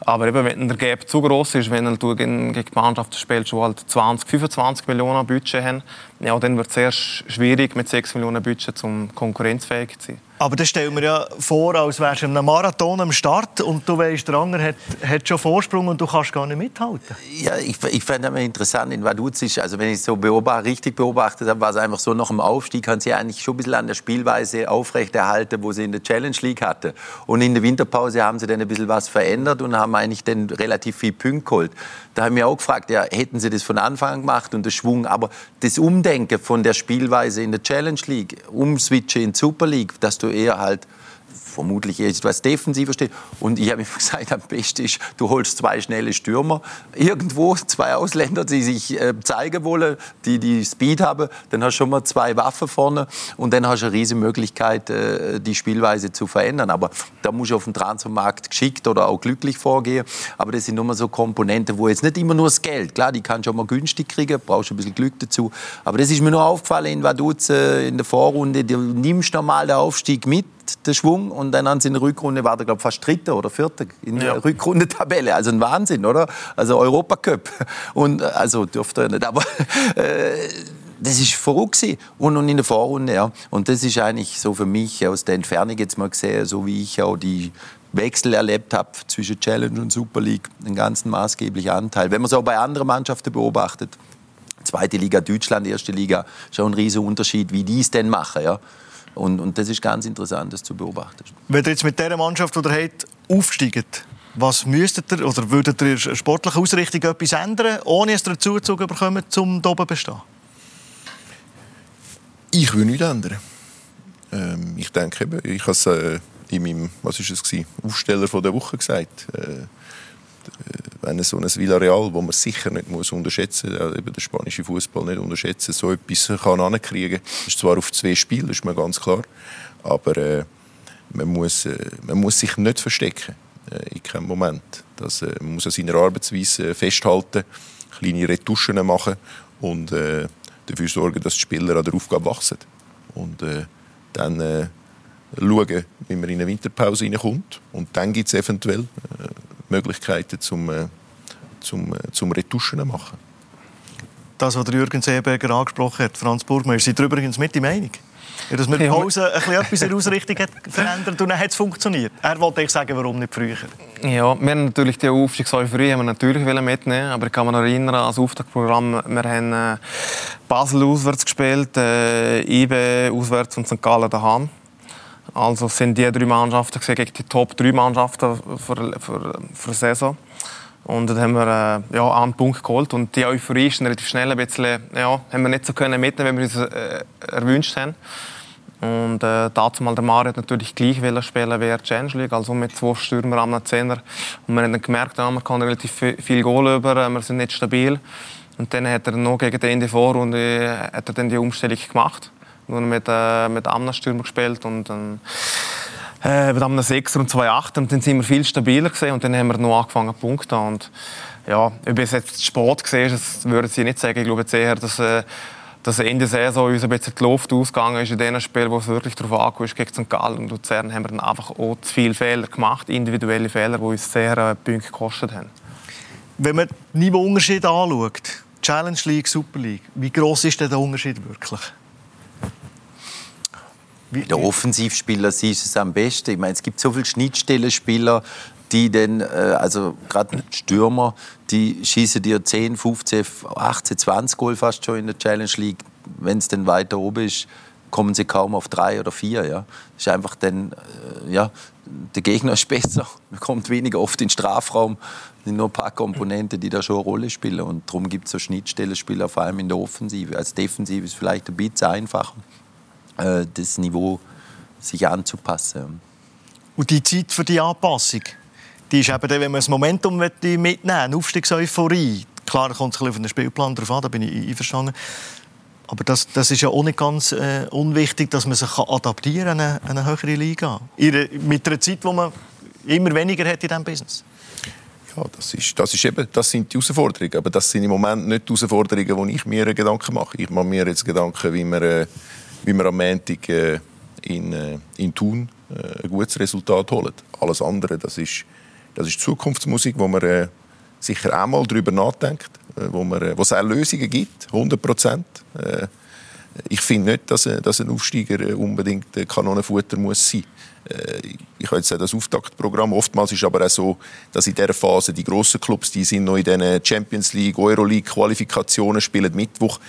Aber eben, wenn der Gap zu groß ist, wenn du gegen die Mannschaft spielst, die halt 20, 25 Millionen Budget haben, ja, dann wird es sehr schwierig, mit 6 Millionen Budget zum konkurrenzfähig zu sein. Aber das stellen wir ja vor, als wärst du in einem Marathon am Start und du weißt, der andere hat, hat schon Vorsprung und du kannst gar nicht mithalten. Ja, ich, ich fand es interessant in Vaduz also wenn ich es so beobachte, richtig beobachtet habe, war es einfach so, nach dem Aufstieg haben sie eigentlich schon ein bisschen an der Spielweise aufrechterhalten, wo sie in der Challenge League hatte. Und in der Winterpause haben sie dann ein bisschen was verändert und haben eigentlich dann relativ viel Punkte geholt. Da haben wir auch gefragt, ja, hätten sie das von Anfang an gemacht und der Schwung, aber das Umdenken von der Spielweise in der Challenge League, umswitchen in Super League, dass du eher halt vermutlich etwas defensiver steht. Und ich habe immer gesagt, am besten ist, du holst zwei schnelle Stürmer irgendwo, zwei Ausländer, die sich äh, zeigen wollen, die die Speed haben. Dann hast du schon mal zwei Waffen vorne und dann hast du eine riesige Möglichkeit, äh, die Spielweise zu verändern. Aber da muss du auf dem Transfermarkt geschickt oder auch glücklich vorgehen. Aber das sind nur so Komponenten, wo jetzt nicht immer nur das Geld, klar, die kannst du auch mal günstig kriegen, brauchst ein bisschen Glück dazu. Aber das ist mir nur aufgefallen in Vaduz äh, in der Vorrunde, du nimmst normal den Aufstieg mit, den Schwung, und dann haben sie in der Rückrunde, war der, glaube fast Dritter oder Vierter in der ja. Rückrunde-Tabelle. Also ein Wahnsinn, oder? Also Europacup. Und, äh, also dürfte er nicht, aber... Äh, das ist verrückt und, und in der Vorrunde, ja. Und das ist eigentlich so für mich aus der Entfernung jetzt mal gesehen, so wie ich auch die Wechsel erlebt habe zwischen Challenge und Super League, einen ganz maßgeblichen Anteil. Wenn man es auch bei anderen Mannschaften beobachtet, zweite Liga Deutschland, erste Liga, schon ein riesiger Unterschied, wie die es denn machen, ja. Und, und das ist ganz interessant, das zu beobachten. Wenn ihr jetzt mit dieser Mannschaft, die ihr habt, aufsteigt, was müsstet ihr oder würdet ihr in sportlicher Ausrichtung etwas ändern, ohne dass ihr einen Zuzug bekommt, um hier oben bestehen? Ich würde nichts ändern. Ähm, ich denke eben, ich habe es äh, in meinem, was ist es gewesen, Aufsteller von der Woche gesagt. Äh, wenn so ein Villarreal, wo man sicher nicht muss unterschätzen muss, eben den spanischen Fußball nicht unterschätzen, so etwas kann ankriegen. Das ist zwar auf zwei Spiele, ist mir ganz klar, aber äh, man, muss, äh, man muss sich nicht verstecken äh, in keinem Moment. Das, äh, man muss an seiner Arbeitsweise äh, festhalten, kleine Retuschen machen und äh, dafür sorgen, dass die Spieler an der Aufgabe wachsen. Und dann schauen, wie man in eine Winterpause reinkommt. Und dann gibt es eventuell Möglichkeiten zum, äh, zum, äh, zum Retuschen machen. Das, was Jürgen Seeberger angesprochen hat, Franz Burgmeier, sind übrigens mit die Meinung? Ja, dass man die Pause ein bisschen etwas in der Ausrichtung hat verändert und dann hat es funktioniert. Er wollte ich sagen, warum nicht früher? Ja, wir haben natürlich die Aufstiegseuphorie haben wir natürlich mitnehmen aber ich kann mich noch erinnern an das Auftaktprogramm. Wir haben äh, Basel auswärts gespielt, äh, IB auswärts und St. Gallen daheim. Also sind die drei Mannschaften gegen die Top 3 Mannschaften für, für, für die Saison. Und dann haben wir äh, ja, einen Punkt geholt. Und die Euphorie ist relativ schnell ein bisschen, ja, haben wir nicht so können mitnehmen, wie wir uns äh, erwünscht haben. Und äh, dazu mal der Mario hat natürlich gleich spielen wie die Challenge League, also mit zwei Stürmer am Zehner. Und wir haben dann gemerkt, ja, man kann relativ viel Goal über, äh, wir sind nicht stabil. Und dann hat er noch gegen den Ende Vorrunde äh, hat er dann die Umstellung gemacht nur mit, äh, mit einem Stürmer gespielt und dann äh, mit einem Sechser und zwei Achter und dann sind wir viel stabiler gesehen und dann haben wir noch angefangen zu punkten und ja, ob es jetzt Sport gesehen das würde ich nicht sagen. Ich glaube jetzt eher, dass äh, dass Ende Saison uns ein bisschen die Luft ausgegangen ist in den Spielen, wo es wirklich darauf angekommen ist, gegen St. Gallen und Luzern, haben wir dann einfach auch zu viele Fehler gemacht, individuelle Fehler, die uns sehr äh, Punkte gekostet haben. Wenn man Niveauunterschied anschaut, Challenge League, Super League, wie groß ist denn der Unterschied wirklich? Der Offensivspieler siehst es am besten. Ich meine, es gibt so viele Schnittstellenspieler, die dann, äh, also gerade Stürmer, die schießen dir 10, 15, 18, 20 Goal fast schon in der Challenge League. Wenn es dann weiter oben ist, kommen sie kaum auf drei oder vier. Ja. Das ist einfach dann, äh, ja, der Gegner ist besser, man kommt weniger oft in den Strafraum. Es sind nur ein paar Komponenten, die da schon eine Rolle spielen. Und darum gibt es so Schnittstellenspieler, vor allem in der Offensive. Als Defensive ist es vielleicht ein bisschen einfacher. Äh, das Niveau sich anzupassen. Und die Zeit für die Anpassung, die ist eben dann, wenn man das Momentum mitnehmen möchte, eine Aufstiegseuphorie. Klar, da kommt es ein bisschen auf den Spielplan drauf an, da bin ich einverstanden. Aber das, das ist ja auch nicht ganz äh, unwichtig, dass man sich adaptieren kann an eine, eine höhere Liga. Ihre, mit einer Zeit, wo man immer weniger hat in diesem Business. Ja, das, ist, das, ist eben, das sind die Herausforderungen. Aber das sind im Moment nicht die Herausforderungen, wo ich mir Gedanken mache. Ich mache mir jetzt Gedanken, wie man... Äh, wie wir am Montag äh, in, äh, in Thun äh, ein gutes Resultat holen. Alles andere, das ist, das ist Zukunftsmusik, wo man äh, sicher einmal darüber nachdenkt, äh, wo, man, äh, wo es auch Lösungen gibt, 100 Prozent. Ich finde nicht, dass, dass ein Aufsteiger unbedingt Kanonenfutter muss sein ich habe jetzt das Auftaktprogramm. Oftmals ist aber auch so, dass in dieser Phase die grossen Clubs, die sind noch in den Champions League, Euroleague Qualifikationen spielen Mittwoch.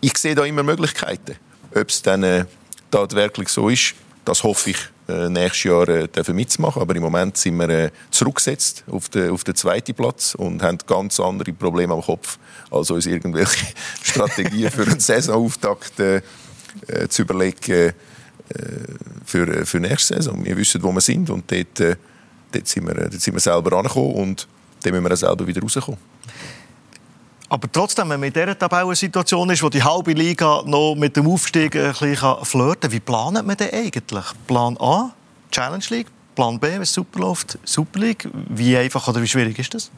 Ich sehe da immer Möglichkeiten. Ob es dann äh, tatsächlich so ist, das hoffe ich äh, nächstes Jahr äh, mitzumachen. Aber im Moment sind wir äh, zurückgesetzt auf den, auf den zweiten Platz und haben ganz andere Probleme am Kopf, als uns irgendwelche Strategien für einen Saisonauftakt äh, äh, zu überlegen. für, für nächste Saison. Wir wissen, wo wir sind und dort, dort, sind, wir, dort sind wir selber angekommen und dann müssen wir auch selber wieder rauskommen. Aber trotzdem, wenn man in dieser Tabellensituation ist, wo die halbe Liga noch mit dem Aufstieg ein bisschen flirten kann, wie plant man denn eigentlich? Plan A, Challenge League, Plan B, wenn es super läuft, Super League. Wie einfach oder wie schwierig ist das?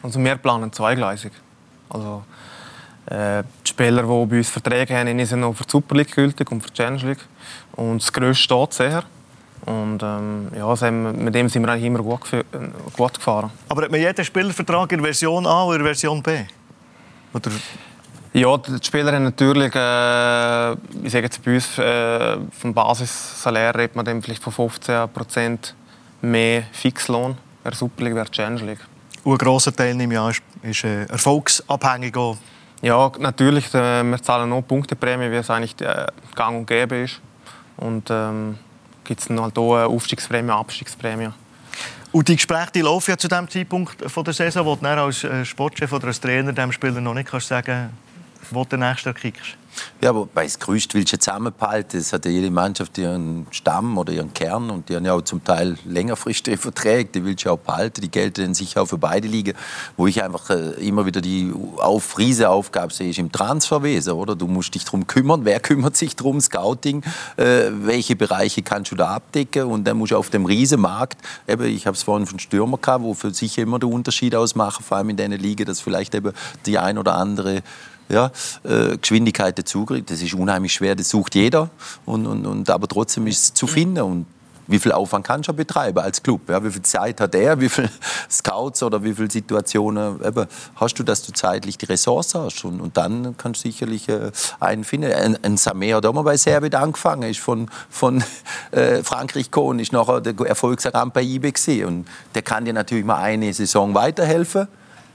Also wir planen zweigleisig. Also äh, die Spieler, die bei uns Verträge haben, sind noch für die Super League gültig und für die Challenge League. Und das Größte steht sehr. Und ähm, ja, mit dem sind wir eigentlich immer gut, gut gefahren. Aber hat man jeden Spielervertrag in Version A oder Version B? Oder? Ja, die Spieler haben natürlich, äh, ich sage jetzt bei uns, äh, vom Basissalär redet man dann vielleicht von 15% mehr Fixlohn, wäre Super League, wäre Challenge League. Und ein grosser Teil nehme ich an, ist, ist äh, erfolgsabhängig. Auch. Ja, natürlich. Äh, wir zahlen nur Punkteprämie, wie es eigentlich äh, gang und gäbe ist. Und ähm, gibt es dann halt auch eine Aufstiegsprämie, Abstiegsprämie. Und die Gespräche die laufen ja zu dem Zeitpunkt von der Saison, wo du als äh, Sportchef oder als Trainer dem Spieler noch nicht kannst sagen wo du den nächsten kickst. Ja, aber das Größte willst du zusammenhalten. Es hat ja jede Mannschaft ihren Stamm oder ihren Kern und die haben ja auch zum Teil längerfristige Verträge, die willst du auch behalten. Die gelten dann sicher auch für beide Ligen. Wo ich einfach äh, immer wieder die auf Aufgabe sehe, ist im Transferwesen, oder? Du musst dich darum kümmern. Wer kümmert sich darum? Scouting. Äh, welche Bereiche kannst du da abdecken? Und dann musst du auf dem Riesenmarkt, eben, ich habe es vorhin von Stürmer gehabt, wo für sich immer den Unterschied ausmachen, vor allem in der Liga, dass vielleicht eben die ein oder andere ja, äh, Geschwindigkeit dazukriegt. Das ist unheimlich schwer, das sucht jeder. Und, und, und, aber trotzdem ist es zu finden. Und wie viel Aufwand kannst du betreiben als Club? Ja, wie viel Zeit hat er? Wie viele Scouts oder wie viele Situationen eben, hast du, dass du zeitlich die Ressource hast? Und, und dann kannst du sicherlich äh, einen finden. Ein, ein Samir hat auch mal bei Serbien angefangen, ist von, von äh, Frankreich gekommen, ist nachher der Erfolgsrang bei IBE gesehen. Und der kann dir natürlich mal eine Saison weiterhelfen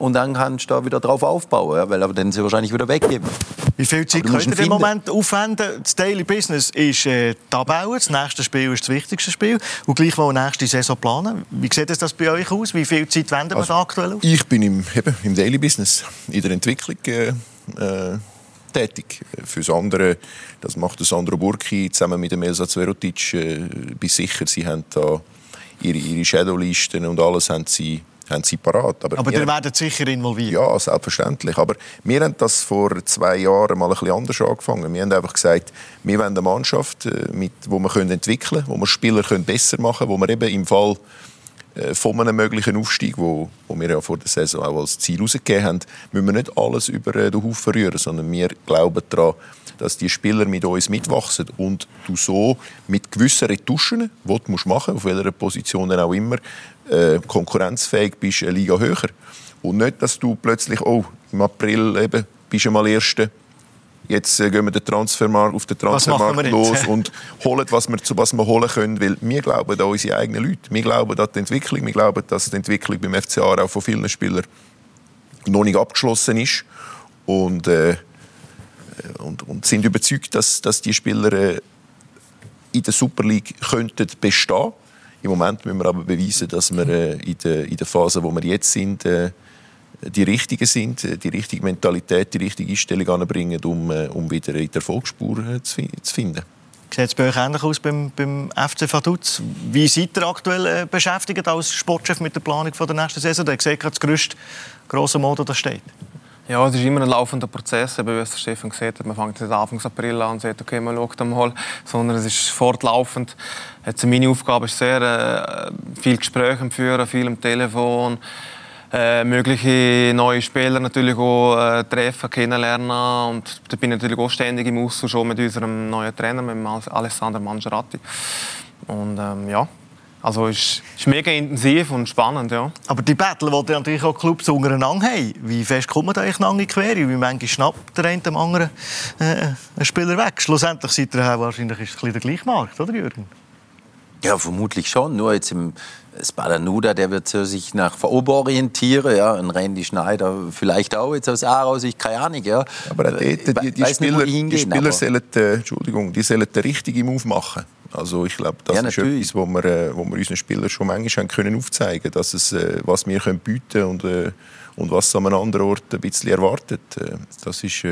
und dann kannst du da wieder drauf aufbauen, ja, weil aber dann sie wahrscheinlich wieder weggeben. Wie viel Zeit könnt ihr im Moment aufwenden? Das Daily Business ist äh, Tabellen, das nächste Spiel ist das wichtigste Spiel und gleich mal nächste Saison planen. Wie sieht das bei euch aus? Wie viel Zeit wenden wir also, da aktuell auf? Ich bin im, eben, im Daily Business, in der Entwicklung äh, äh, tätig. Für andere, das macht Sandro Burki zusammen mit dem Elsa Zverotic, äh, bin sicher, sie haben da ihre, ihre Shadowlisten und alles haben sie haben sie parat. Aber, aber ihr werdet sicher involviert? Ja, selbstverständlich. Aber wir haben das vor zwei Jahren mal ein bisschen anders angefangen. Wir haben einfach gesagt, wir wollen eine Mannschaft, äh, mit, wo wir können entwickeln können, wo wir Spieler können besser machen können, wo wir eben im Fall äh, von einem möglichen Aufstieg, wo, wo wir ja vor der Saison auch als Ziel rausgegeben haben, müssen wir nicht alles über äh, den Haufen rühren, sondern wir glauben daran, dass die Spieler mit uns mitwachsen und du so mit gewissen Retuschen, die du machen musst, auf welcher Position auch immer, äh, konkurrenzfähig bist, eine Liga höher. Und nicht, dass du plötzlich, oh, im April eben, bist du mal Erster, jetzt äh, gehen wir den Transfermarkt, auf den Transfermarkt los und holen, was wir, was wir holen können. Weil wir glauben an unsere eigenen Leute. Wir glauben an die Entwicklung. Wir glauben, dass die Entwicklung beim FCA auch von vielen Spielern noch nicht abgeschlossen ist. Und, äh, und, und sind überzeugt, dass, dass die Spieler äh, in der Super League könnten bestehen im Moment müssen wir aber beweisen, dass wir äh, in, der, in der Phase, wo wir jetzt sind, äh, die richtigen sind, äh, die richtige Mentalität, die richtige Einstellung anbringen, um, um wieder in der Erfolgsspur zu, zu finden. Sieht es bei euch ähnlich aus beim, beim FC Vaduz? Wie seid ihr aktuell beschäftigt als Sportchef mit der Planung der nächsten Saison? Ihr seht gerade das grösste grosse Mode, das steht. Ja, es ist immer ein laufender Prozess. Eben, wie es Stefan gesagt hat, man fängt nicht Anfang April an und sagt, okay, man schaut mal, sondern es ist fortlaufend. Also meine Aufgabe ist sehr, äh, viel Gespräche führen, viel am Telefon, äh, mögliche neue Spieler natürlich auch äh, treffen, kennenlernen und da bin ich natürlich auch ständig im Austausch mit unserem neuen Trainer, mit Alessandro Mangerati. Und ähm, ja, also es ist mega intensiv und spannend, ja. Aber die Battle, die natürlich auch Clubs untereinander haben, wie fest kommt man da eigentlich in die Quere? Wie manchmal schnappt der eine dem anderen äh, einen Spieler weg? Schlussendlich seid ihr auch wahrscheinlich ist es ein der gleiche Markt, oder Jürgen? Ja, vermutlich schon. Nur jetzt im Spalanuda, der wird sich nach Verober orientieren. Ja, ein Randy Schneider vielleicht auch jetzt aus Aarau, ich keine Ahnung. Ja. Aber dort, die, die, die Spieler, nicht, die Spieler sollen, äh, Entschuldigung, die sollen den richtigen Move machen. Also ich glaube, das ja, ist etwas, wo wir, äh, wo wir unseren Spielern schon manchmal haben können aufzeigen dass es, äh, was wir können bieten und, äh, und was an einem anderen Ort ein bisschen erwartet. Das ist,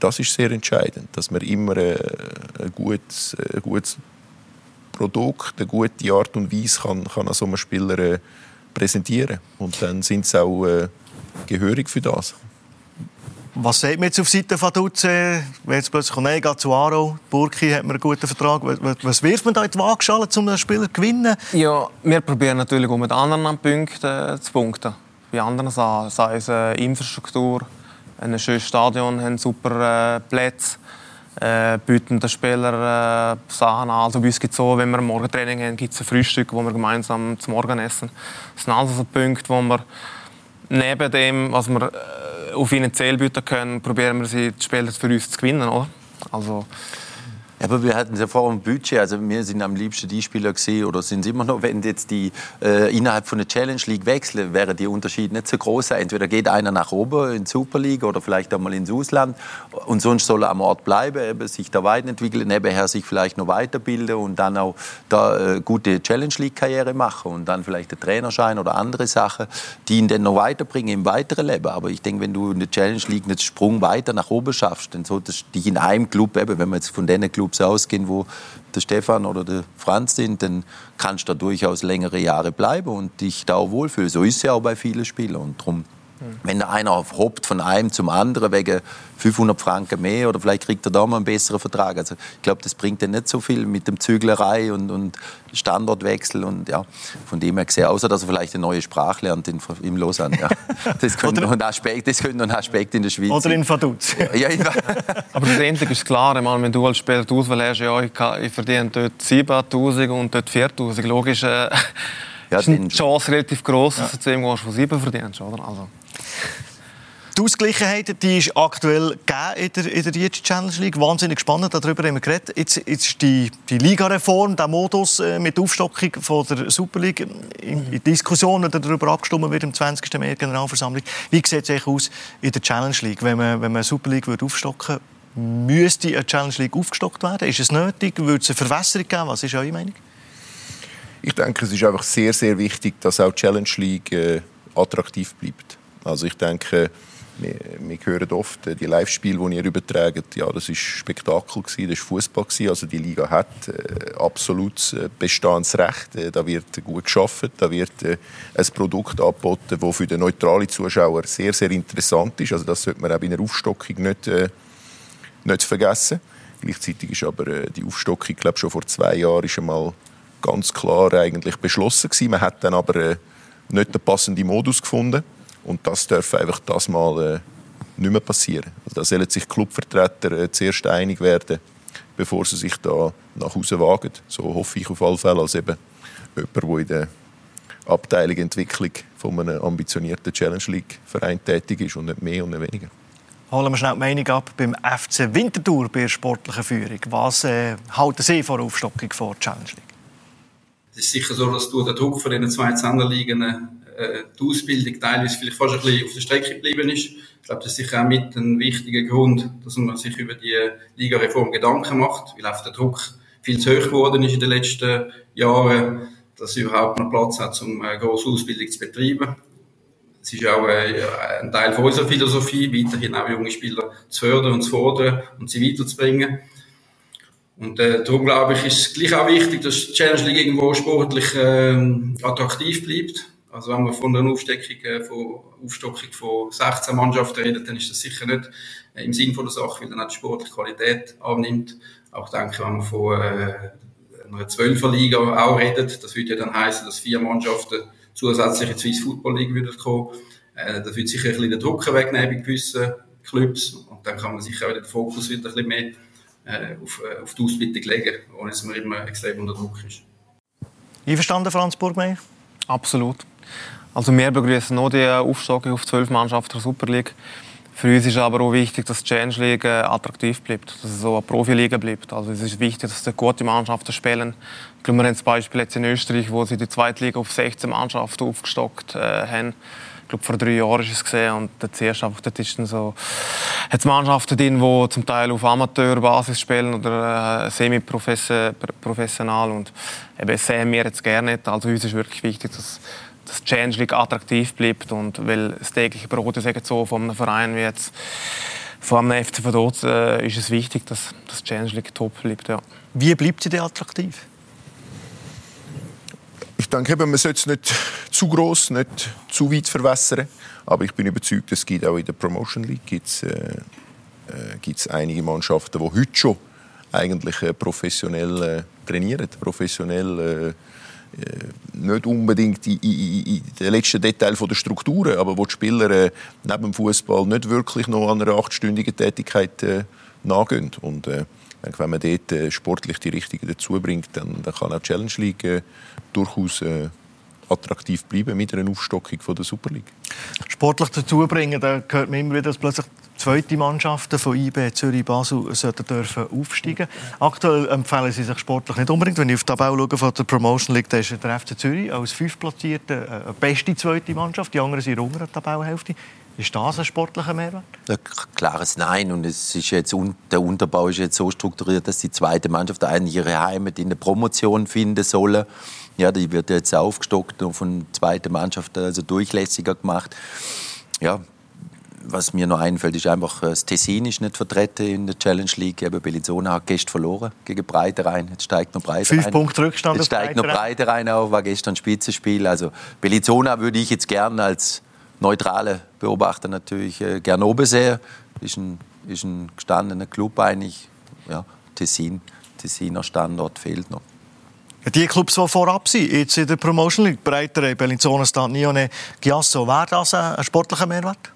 das ist sehr entscheidend, dass man immer ein gutes, ein gutes Produkt, eine gute Art und Weise kann, kann an so einem Spieler präsentieren. Und dann sind sie auch gehörig für das. Was sagt man jetzt auf Seite von Duce? Wenn jetzt plötzlich kommt, geht zu Aro, Burki hat mir einen guten Vertrag. Was wirft man da in die Waagschale, um einen Spieler zu gewinnen? Ja, wir probieren natürlich auch mit anderen Punkten zu punkten. Bei anderen Sachen, sei es äh, Infrastruktur, ein schönes Stadion, haben super äh, Plätze, äh, bieten den Spielern äh, Sachen an. Also bei uns gibt so, wenn wir ein Morgentraining haben, gibt es ein Frühstück, wo wir gemeinsam zum Morgen essen. Das sind also so Punkte, wo wir neben dem, was wir äh, auf ihnen Ziel bieten können, probieren wir sie, die Spieler für uns zu gewinnen. Oder? Also, aber wir hatten ja vorher ein Budget. Also wir sind am liebsten die Spieler gesehen oder sind es immer noch, wenn jetzt die äh, innerhalb von der Challenge League wechseln, wäre der Unterschied nicht so groß. Entweder geht einer nach oben in die Super League oder vielleicht einmal ins Ausland und sonst soll er am Ort bleiben, eben sich da weiterentwickeln, nebenher sich vielleicht noch weiterbilden und dann auch da äh, gute Challenge League Karriere machen und dann vielleicht der Trainerschein oder andere Sachen, die ihn dann noch weiterbringen im weiteren Leben. Aber ich denke, wenn du in der Challenge League einen Sprung weiter nach oben schaffst, dann solltest du dich in einem Club, eben, wenn man jetzt von diesen Clubs ausgehen, wo der Stefan oder der Franz sind, dann kannst du da durchaus längere Jahre bleiben und dich da auch wohlfühlen. So ist es ja auch bei vielen Spielern. Und darum wenn da einer hoppt von einem zum anderen wegen 500 Franken mehr oder vielleicht kriegt er da mal einen besseren Vertrag. Also ich glaube, das bringt ja nicht so viel mit dem Züglerei und, und Standortwechsel und ja, von dem her gesehen, außer dass er vielleicht eine neue Sprache lernt in, im Lausanne. Ja. Das könnte noch ein Aspekt, das könnte noch ein Aspekt in der Schweiz Oder in Vaduz. Ja, ja, Aber schlussendlich ist klar, meine, wenn du als Spieler die Auswahl hast, ja, ich, kann, ich verdiene dort 7'000 und dort 4'000, logisch, äh, ja, ist die Chance relativ groß, dass du zu ihm gehst, von 7 verdienst. Oder? Also. Die Ausgleichheit die ist aktuell in der, in Challenge League. Wahnsinnig spannend, darüber haben wir geredet. Jetzt, jetzt die, die Ligareform, der Modus äh, mit Aufstockung von der Super League in, in Diskussionen darüber abgestimmt wird im 20. März Generalversammlung. Wie sieht es aus in der Challenge League? Wenn man, wenn man Super League würde aufstocken müsste eine Challenge League aufgestockt werden? Ist es nötig? Würde es eine Verwässerung geben? Was ist eure Meinung? Ich denke, es ist einfach sehr, sehr wichtig, dass auch die Challenge League äh, attraktiv bleibt. Also ich denke, wir, wir hören oft äh, die Live-Spiele, die ihr übertragt, ja, das ist Spektakel gewesen, das ist Fußball Also die Liga hat äh, absolutes äh, Bestehensrecht. Äh, da wird gut geschafft, da wird äh, ein Produkt angeboten, das für den neutralen Zuschauer sehr, sehr interessant ist. Also das sollte man auch bei einer Aufstockung nicht, äh, nicht vergessen. Gleichzeitig ist aber äh, die Aufstockung, glaube schon vor zwei Jahren ist einmal ganz klar eigentlich beschlossen gewesen. Man hat dann aber nicht den passenden Modus gefunden. Und das darf einfach das mal äh, nicht mehr passieren. Also da sollen sich Clubvertreter äh, zuerst einig werden, bevor sie sich da nach Hause wagen. So hoffe ich auf alle Fälle als eben jemand, der in der Abteilung Entwicklung von einem ambitionierten Challenge League Verein tätig ist und nicht mehr und nicht weniger. Holen wir schnell die Meinung ab beim FC Winterthur bei der sportlichen Führung. Was äh, halten Sie vor der Aufstockung der Challenge League? Es ist sicher so, dass durch den Druck von den zwei Zehnerligen äh, die Ausbildung teilweise vielleicht fast ein bisschen auf der Strecke geblieben ist. Ich glaube, das ist sicher auch mit ein wichtiger Grund, dass man sich über die Ligareform Gedanken macht, weil einfach der Druck viel zu hoch geworden ist in den letzten Jahren, dass überhaupt noch Platz hat, um eine grosse Ausbildung zu betreiben. Es ist auch äh, ein Teil von unserer Philosophie, weiterhin auch junge Spieler zu fördern und zu fordern und sie weiterzubringen. Und äh, darum glaube ich, ist es gleich auch wichtig, dass die Challenge League irgendwo sportlich äh, attraktiv bleibt. Also wenn man von einer Aufsteckung, äh, von, Aufstockung von 16 Mannschaften redet, dann ist das sicher nicht äh, im Sinn von der Sache, weil dann auch die sportliche Qualität annimmt. Auch denke, wenn man von äh, einer 12er Liga auch redet, das würde ja dann heißen, dass vier Mannschaften zusätzlich in die Swiss Football League würden kommen. Äh, das würde sicher ein bisschen den Druck wegnehmen bei gewissen Clubs. Und dann kann man sicher auch den Fokus wieder ein bisschen mehr äh, auf, äh, auf die Ausbildung legen, ohne dass man immer extrem unter Druck ist. Einverstanden, Franz Burgmeier? Absolut. Also wir begrüßen noch die Aufstockung auf zwölf Mannschaften der Super League. Für uns ist aber auch wichtig, dass die Challenge League äh, attraktiv bleibt, dass es so eine Profiliga bleibt. Also es ist wichtig, dass die gute Mannschaften spielen. Ich glaube, wir haben das Beispiel jetzt in Österreich, wo sie die zweite Liga auf 16 Mannschaften aufgestockt äh, haben. Ich glaube, vor drei Jahren ist es gesehen und zuerst einfach, dort ist so, hat Mannschaften drin, die zum Teil auf Amateurbasis spielen oder äh, semi-professional und eben das sehen wir jetzt gerne nicht. Also uns ist wirklich wichtig, dass dass Change League attraktiv bleibt und weil das tägliche Brot ist so von einem Verein wie jetzt vor allem FC Vaduz äh, ist es wichtig, dass das Challenge League top bleibt. Ja. Wie bleibt sie denn attraktiv? Ich denke, eben, man sollte es nicht zu groß, nicht zu weit verwässern. Aber ich bin überzeugt, es gibt auch in der Promotion League gibt's, äh, äh, gibt's einige Mannschaften, die heute schon eigentlich äh, professionell äh, trainieren, professionell äh, nicht unbedingt in, in, in den letzten Detail der Strukturen, aber wo die Spieler äh, neben dem Fußball nicht wirklich noch an einer achtstündigen Tätigkeit äh, nachgehen. Und äh, wenn man dort äh, sportlich die Richtigen dazu bringt, dann, dann kann auch die Challenge League äh, durchaus äh, attraktiv bleiben mit einer Aufstockung von der Super League. Sportlich dazu bringen, da hört man immer wieder, dass plötzlich zweite Mannschaften von IB, Zürich, Basel sollten dürfen aufsteigen. Aktuell empfehlen sie sich sportlich nicht unbedingt. Wenn ich auf die Tabelle schaue von der Promotion League, da ist der FC Zürich als fünftplatzierte eine beste zweite Mannschaft. Die anderen sind unter der Tabellenhälfte. Ist das ein sportlicher Mehrwert? Ja, klares Nein. Und es ist jetzt, der Unterbau ist jetzt so strukturiert, dass die zweite Mannschaft eigentlich ihre Heimat in der Promotion finden soll. Ja, die wird jetzt aufgestockt und von der zweiten Mannschaft also durchlässiger gemacht. Ja, was mir noch einfällt, ist einfach, das Tessin ist nicht vertreten in der Challenge League. Eben Bellinzona hat gestern verloren gegen Breiterein. Jetzt steigt noch Breiterein. Fünf Punkte Rückstand. Jetzt steigt noch Breiterein auf, war gestern ein Spitzenspiel. Also Bellinzona würde ich jetzt gerne als neutrale Beobachter natürlich äh, gerne oben sehen. Ist ein, ist ein gestandener Club eigentlich. Ja, Tessin, Tessiner Standort fehlt noch. Die Clubs, die vorab sind, jetzt in der Promotion League, Breiterein, Bellinzona, Stadnione, Giasso, wäre das ein sportlicher Mehrwert?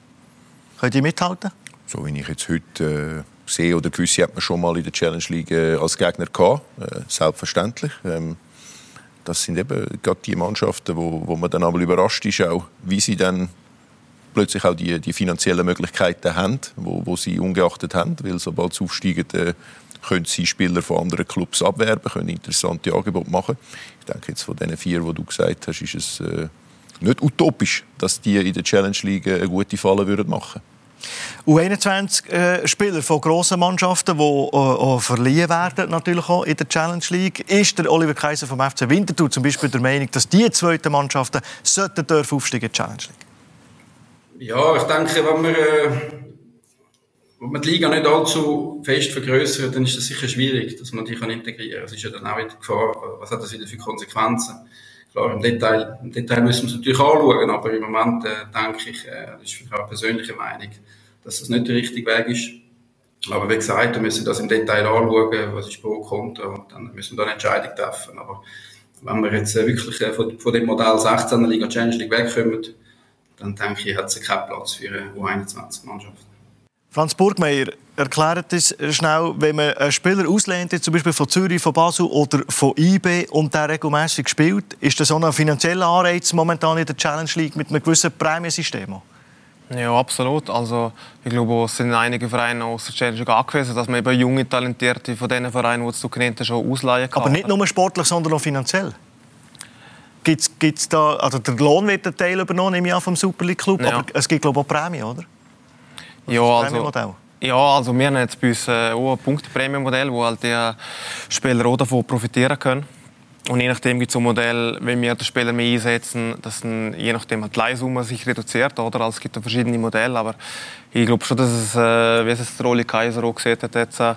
Könnt ihr mithalten? So wie ich jetzt heute äh, sehe, oder gewisse hat man schon mal in der Challenge League äh, als Gegner gehabt, äh, selbstverständlich. Ähm, das sind eben gerade die Mannschaften, wo, wo man dann einmal überrascht ist, auch, wie sie dann plötzlich auch die, die finanziellen Möglichkeiten haben, wo, wo sie ungeachtet haben, weil sobald sie aufsteigen, äh, können sie Spieler von anderen Clubs abwerben, können interessante Angebote machen. Ich denke jetzt von den vier, die du gesagt hast, ist es äh, nicht utopisch, dass die in der Challenge League eine gute Falle würden machen U21-Spieler äh, von grossen Mannschaften, die äh, äh, verliehen werden, natürlich auch in der Challenge League. Ist der Oliver Kaiser vom FC Winterthur zum Beispiel der Meinung, dass die zweiten Mannschaften sollten dürfen aufsteigen in die Challenge League? Ja, ich denke, wenn man, äh, wenn man die Liga nicht allzu fest vergrößert, dann ist es sicher schwierig, dass man die kann integrieren kann. Es ist ja dann auch wieder die Gefahr, was hat das wieder für Konsequenzen? Klar, im Detail, im Detail müssen wir es natürlich anschauen, aber im Moment äh, denke ich, äh, das ist für eine persönliche Meinung, dass das nicht der richtige Weg ist. Aber wie gesagt, wir müssen das im Detail anschauen, was ist pro contra, und dann müssen wir da eine Entscheidung treffen. Aber wenn wir jetzt äh, wirklich äh, von, von dem Modell 16er Liga Challenge League wegkommen, dann denke ich, hat es keinen Platz für eine U21-Mannschaft. Franz Burgmeier, erklärt es schnell, wenn man einen Spieler auslehnt, zum Beispiel von Zürich, von Basel oder von IB und der regelmäßig spielt, ist das so ein finanzieller Anreiz momentan in der Challenge League mit einem gewissen Prämiensystem? Ja, absolut. Also, ich glaube, es sind einige Vereine aus der Challenge League angewiesen, dass man eben junge, talentierte von diesen Vereinen, die du genannt schon ausleihen kann. Aber nicht nur sportlich, sondern auch finanziell? Gibt's, gibt's da, also der Lohn wird ein Teil übernommen, nehme ich an, vom Super League Club, ja. aber es gibt glaube ich auch Prämien, oder? Ja, also, ja, also wir haben jetzt bei uns äh, auch ein Punkteprämienmodell, wo halt die Spieler auch davon profitieren können. Und je nachdem gibt es ein Modell, wenn wir den Spieler mehr einsetzen, dass dann je nachdem halt die Leihsumme sich reduziert. Oder? Also es gibt verschiedene Modelle, aber ich glaube schon, dass es, äh, wie es Rolli Kaiser auch gesagt hat jetzt, äh,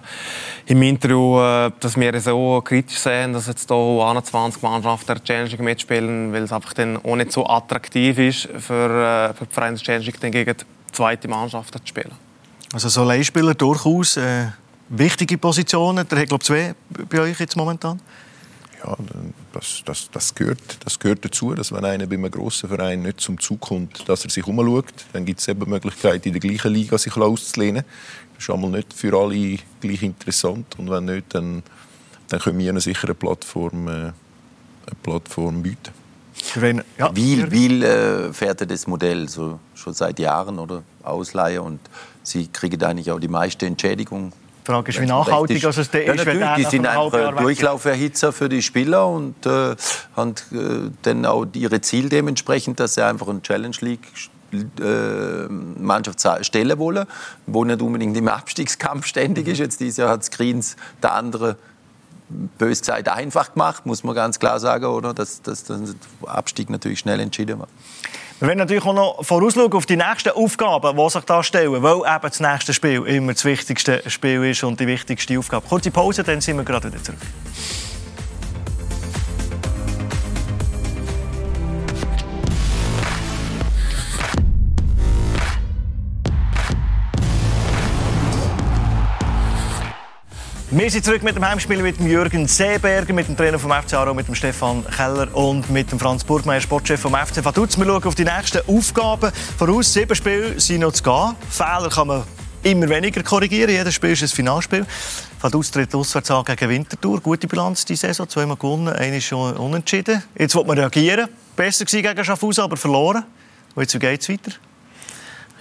im Interview, äh, dass wir so kritisch sehen, dass jetzt hier 21 Mannschaften der Challenge mitspielen, weil es einfach dann auch nicht so attraktiv ist für, äh, für die Vereine Challenge gegen die zweite Mannschaft zu spielen. Also so Leihspieler durchaus äh, wichtige Positionen. Der hat glaube zwei bei euch jetzt momentan. Ja, das, das, das, gehört, das gehört dazu, dass wenn einer bei einem grossen Verein nicht zum Zug kommt, dass er sich umschaut, dann gibt es eben die Möglichkeit, in der gleichen Liga sich auszulehnen. Das ist einmal nicht für alle gleich interessant und wenn nicht, dann, dann können wir eine sichere Plattform, äh, eine Plattform bieten. Ja, Wiel, Wiel äh, fährt das Modell so, schon seit Jahren oder Ausleihe und sie kriegen eigentlich auch die meiste Entschädigung. Die Frage ist, wie nachhaltig ist. Also es ja, ist. Wenn die sind einfach Durchlauferhitzer für die Spieler und äh, haben äh, dann auch ihre Ziel dementsprechend, dass sie einfach eine Challenge League äh, Mannschaft stellen wollen, wo nicht unbedingt im Abstiegskampf ständig ist. Jetzt dieses Jahr hat Screens der andere bös gesagt einfach gemacht, muss man ganz klar sagen, oder? Dass, dass, der Abstieg natürlich schnell entschieden war. Wir werden natürlich auch noch vorausschauen auf die nächsten Aufgaben, die sich da stellen, weil eben das nächste Spiel immer das wichtigste Spiel ist und die wichtigste Aufgabe. Kurze Pause, dann sind wir gerade wieder zurück. Wir sind zurück mit dem Heimspiel mit dem Jürgen Seeberger, mit dem Trainer vom FC Aarau, mit dem Stefan Keller und mit dem Franz Burgmeier, Sportchef vom FC Vaduz. Wir schauen auf die nächsten Aufgaben voraus. Sieben Spiele sind noch zu gehen. Fehler kann man immer weniger korrigieren. Jedes Spiel ist ein Finalspiel. Vaduz tritt auswärts an gegen Winterthur. Gute Bilanz diese Saison, zweimal gewonnen, eine ist schon unentschieden. Jetzt wird man reagieren. Besser gewesen gegen Schaffhausen, aber verloren. Und jetzt geht es weiter.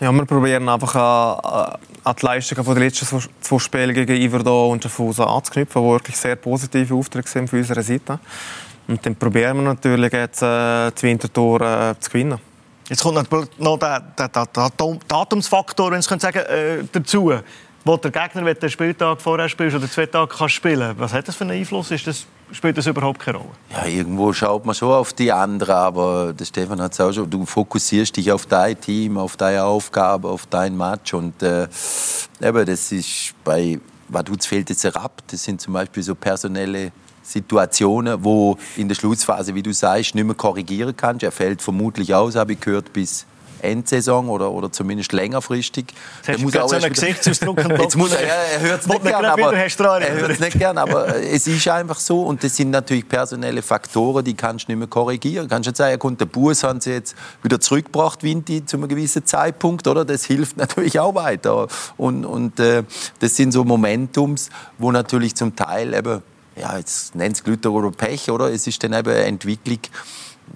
Ja, wir probieren einfach an, an die Leistungen der letzten zwei Spiele gegen Iverdon und Schaffhausen anzuknüpfen, die wirklich sehr positive Aufträge sind von unserer Seite. Und dann probieren wir natürlich jetzt äh, das Wintertor äh, zu gewinnen. Jetzt kommt noch der, der, der, der Datumsfaktor, wenn ich sagen äh, dazu wo der Gegner, wenn du Spieltag vorher spielst oder zwei Tage kannst spielen was hat das für einen Einfluss? Ist das, spielt das überhaupt keine Rolle? Ja, irgendwo schaut man schon auf die anderen, aber der Stefan hat es auch schon, du fokussierst dich auf dein Team, auf deine Aufgabe, auf dein Match und äh, eben, das ist bei Vaduz fehlt jetzt ab. Das sind zum Beispiel so personelle Situationen, wo in der Schlussphase, wie du sagst, nicht mehr korrigieren kannst. Er fällt vermutlich aus, habe ich gehört, bis Endsaison oder, oder zumindest längerfristig. Jetzt muss auch so einen Gesichtsausdruck Jetzt muss er, er hört es nicht gern, aber, er hört's nicht gern, aber es ist einfach so und das sind natürlich personelle Faktoren, die kannst du nicht mehr korrigieren. Kannst du sagen, kommt der Bus haben sie jetzt wieder zurückgebracht, Vinti, zu einem gewissen Zeitpunkt, oder? Das hilft natürlich auch weiter und, und äh, das sind so Momentums, wo natürlich zum Teil eben ja, jetzt nennt es Glüter oder Pech, oder? Es ist dann eben eine Entwicklung,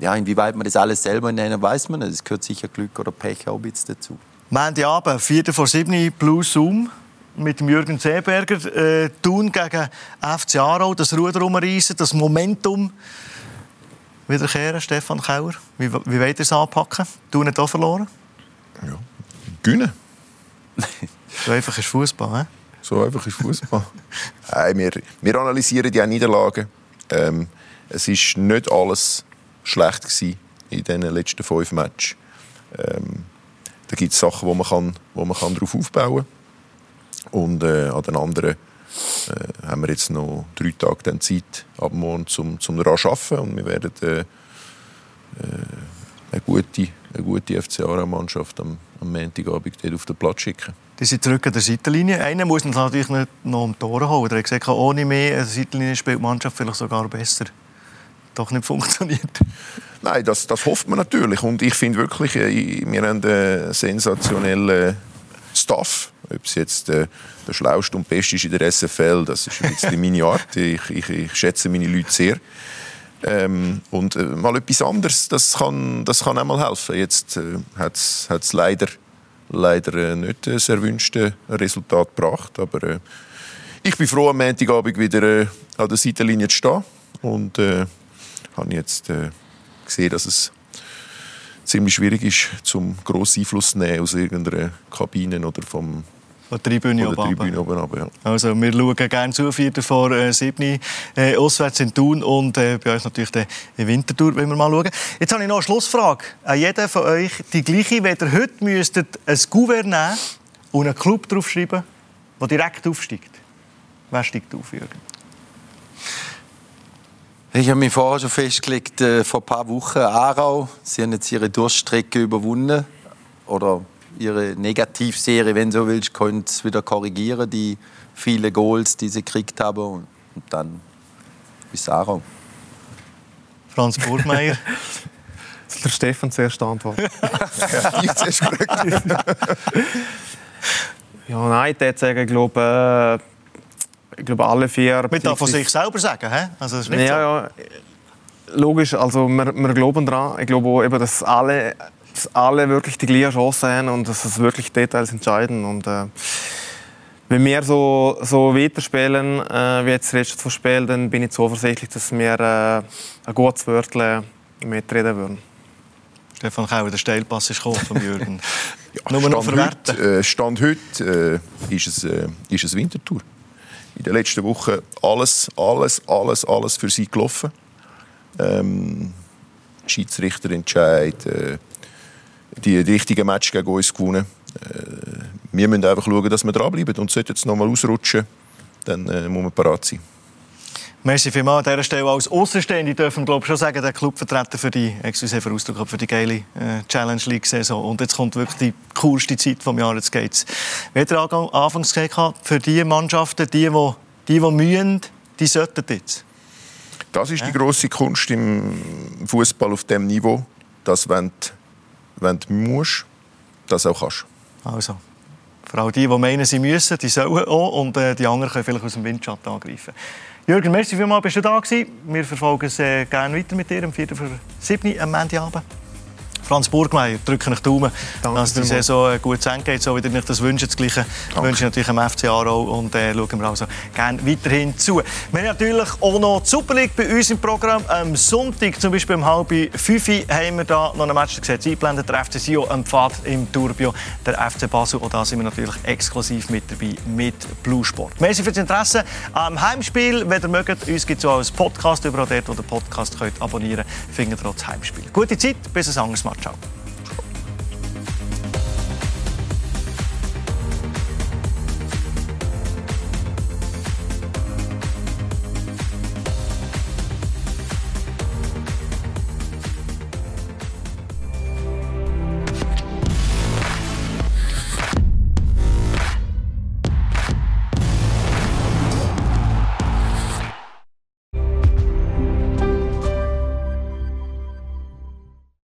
ja, inwieweit man das alles selber nennen, weiß man nicht. Es gehört sicher Glück oder Pech auch ein dazu. Montagabend, 4 vor 7 Blue Zoom mit dem Jürgen Seeberger. Äh, Thun gegen FC Aarau, das Ruder umreißen, das Momentum wiederkehren, Stefan Kauer. Wie, wie wollt ihr es anpacken? Thun hat auch verloren? Ja, gewinnen. so einfach ist Fußball, he? So einfach ist Fußball. wir, wir analysieren die Niederlagen. Ähm, es ist nicht alles schlecht gewesen in den letzten fünf Matches. Ähm, da gibt es Sachen, wo man, kann, wo man kann darauf aufbauen kann. Und äh, an den anderen äh, haben wir jetzt noch drei Tage dann Zeit ab morgen zum, zum daran arbeiten und wir werden äh, äh, eine gute, eine gute FCA-Mannschaft am, am Montagabend auf den Platz schicken. Die sind zurück an der Seitenlinie. Einer muss natürlich nicht noch um Tore holen. Er hat gesagt, ohne mehr Seitenlinie spielt die Mannschaft vielleicht sogar besser doch nicht funktioniert. Nein, das, das hofft man natürlich. Und ich finde wirklich, äh, wir haben einen sensationellen Staff. Ob es jetzt äh, der schlauste und beste ist in der SFL, das ist ein bisschen meine Art. Ich, ich, ich schätze meine Leute sehr. Ähm, und äh, mal etwas anderes, das kann, das kann auch mal helfen. Jetzt äh, hat es leider, leider äh, nicht das erwünschte Resultat gebracht. Aber äh, ich bin froh, am Montagabend wieder äh, an der Seitenlinie zu stehen. Und äh, habe jetzt äh, gesehen, dass es ziemlich schwierig ist, zum grossen Einfluss zu nehmen aus irgendeiner Kabine oder vom von der Tribüne, der Tribüne oben runter, ja. Also wir schauen gerne zu, Viertel vor äh, 7 äh, auswärts in Thun und äh, bei uns natürlich der Wintertour, wenn wir mal schauen. Jetzt habe ich noch eine Schlussfrage an jeden von euch. Die gleiche, wenn ihr heute müsstet ein Gouverneur nehmen und einen Club draufschreiben, der direkt aufsteigt. Wer steigt auf, Jürgen? Ich habe mich vorher schon festgelegt, äh, vor ein paar Wochen Aarau. Sie haben jetzt ihre Durststrecke überwunden. Oder ihre Negativserie, wenn du so willst, können sie wieder korrigieren, die vielen Goals, die sie gekriegt haben. Und, und dann bis Aarau. Franz Burgmeier. der Stefan zuerst antworten. ich zuerst Ja, nein, ich würde sagen, ich glaube, äh, ich glaube, alle vier... Man darf von sich selber sagen, he? Also, das ist nicht ja, ja, logisch. Also, wir, wir glauben daran. Ich glaube auch, eben, dass alle, dass alle wirklich die gleiche Chance haben und dass es wirklich Details entscheiden. Und, äh, wenn wir so, so weiterspielen, äh, wie jetzt das letzte Spiel, dann bin ich zuversichtlich, dass wir äh, ein gutes Wörtchen mitreden würden. Stefan Kauer, der Steilpass ist gekommen von Jürgen. ja, Nur noch verwerten. Heute, äh, Stand heute äh, ist, es, äh, ist es Wintertour in den letzten Wochen alles, alles, alles, alles für sie gelaufen. Ähm, Schiedsrichterentscheid, äh, die, richtigen Match gegen uns gewonnen. Äh, wir müssen einfach schauen, dass wir dranbleiben. Und sollte jetzt nochmal ausrutschen, dann äh, muss man parat sein. Merci vielmals an dieser Stelle. Als Außenstehende dürfen wir schon sagen, der Clubvertreter für die, excuse für Ausdruck, für die geile äh, Challenge League Saison. Und jetzt kommt wirklich die coolste Zeit des Jahres. Jetzt geht's. Wie hat er anfangs gesagt, für die Mannschaften, die, die, die, die mühen, die sollten jetzt? Das ist die grosse Kunst im Fußball auf dem Niveau, dass wenn du, wenn du musst, das auch kannst. Also, vor allem die, die meinen, sie müssen, die sollen auch und äh, die anderen können vielleicht aus dem Windschatten angreifen. Jürgen, merci vielmals, bist du da gewesen. Wir verfolgen es äh, gerne weiter mit dir am 4. für 7. am Montagabend. Franz Burgmeier, drücke ich die Daumen, Danke dass die Saison äh, gut zu Ende geht, so wie ihr euch das wünscht. Das Gleiche Danke. wünsche ich natürlich am FC Aarau und äh, schauen wir also gerne weiterhin zu. Wir haben natürlich auch noch die Super League bei uns im Programm. Am Sonntag, zum Beispiel um halb fünf, haben wir da noch ein Match gesetzt, eingeblendet. Der FC am Pfad im Turbio, der FC Basel. Und da sind wir natürlich exklusiv mit dabei mit Blue Sport. Merci fürs Interesse am Heimspiel. Wenn ihr mögt, uns gibt es auch als Podcast überall dort, wo ihr Podcast könnt abonnieren könnt, findet ihr auch das Heimspiel. Gute Zeit, bis ein anderes Mal. Ciao.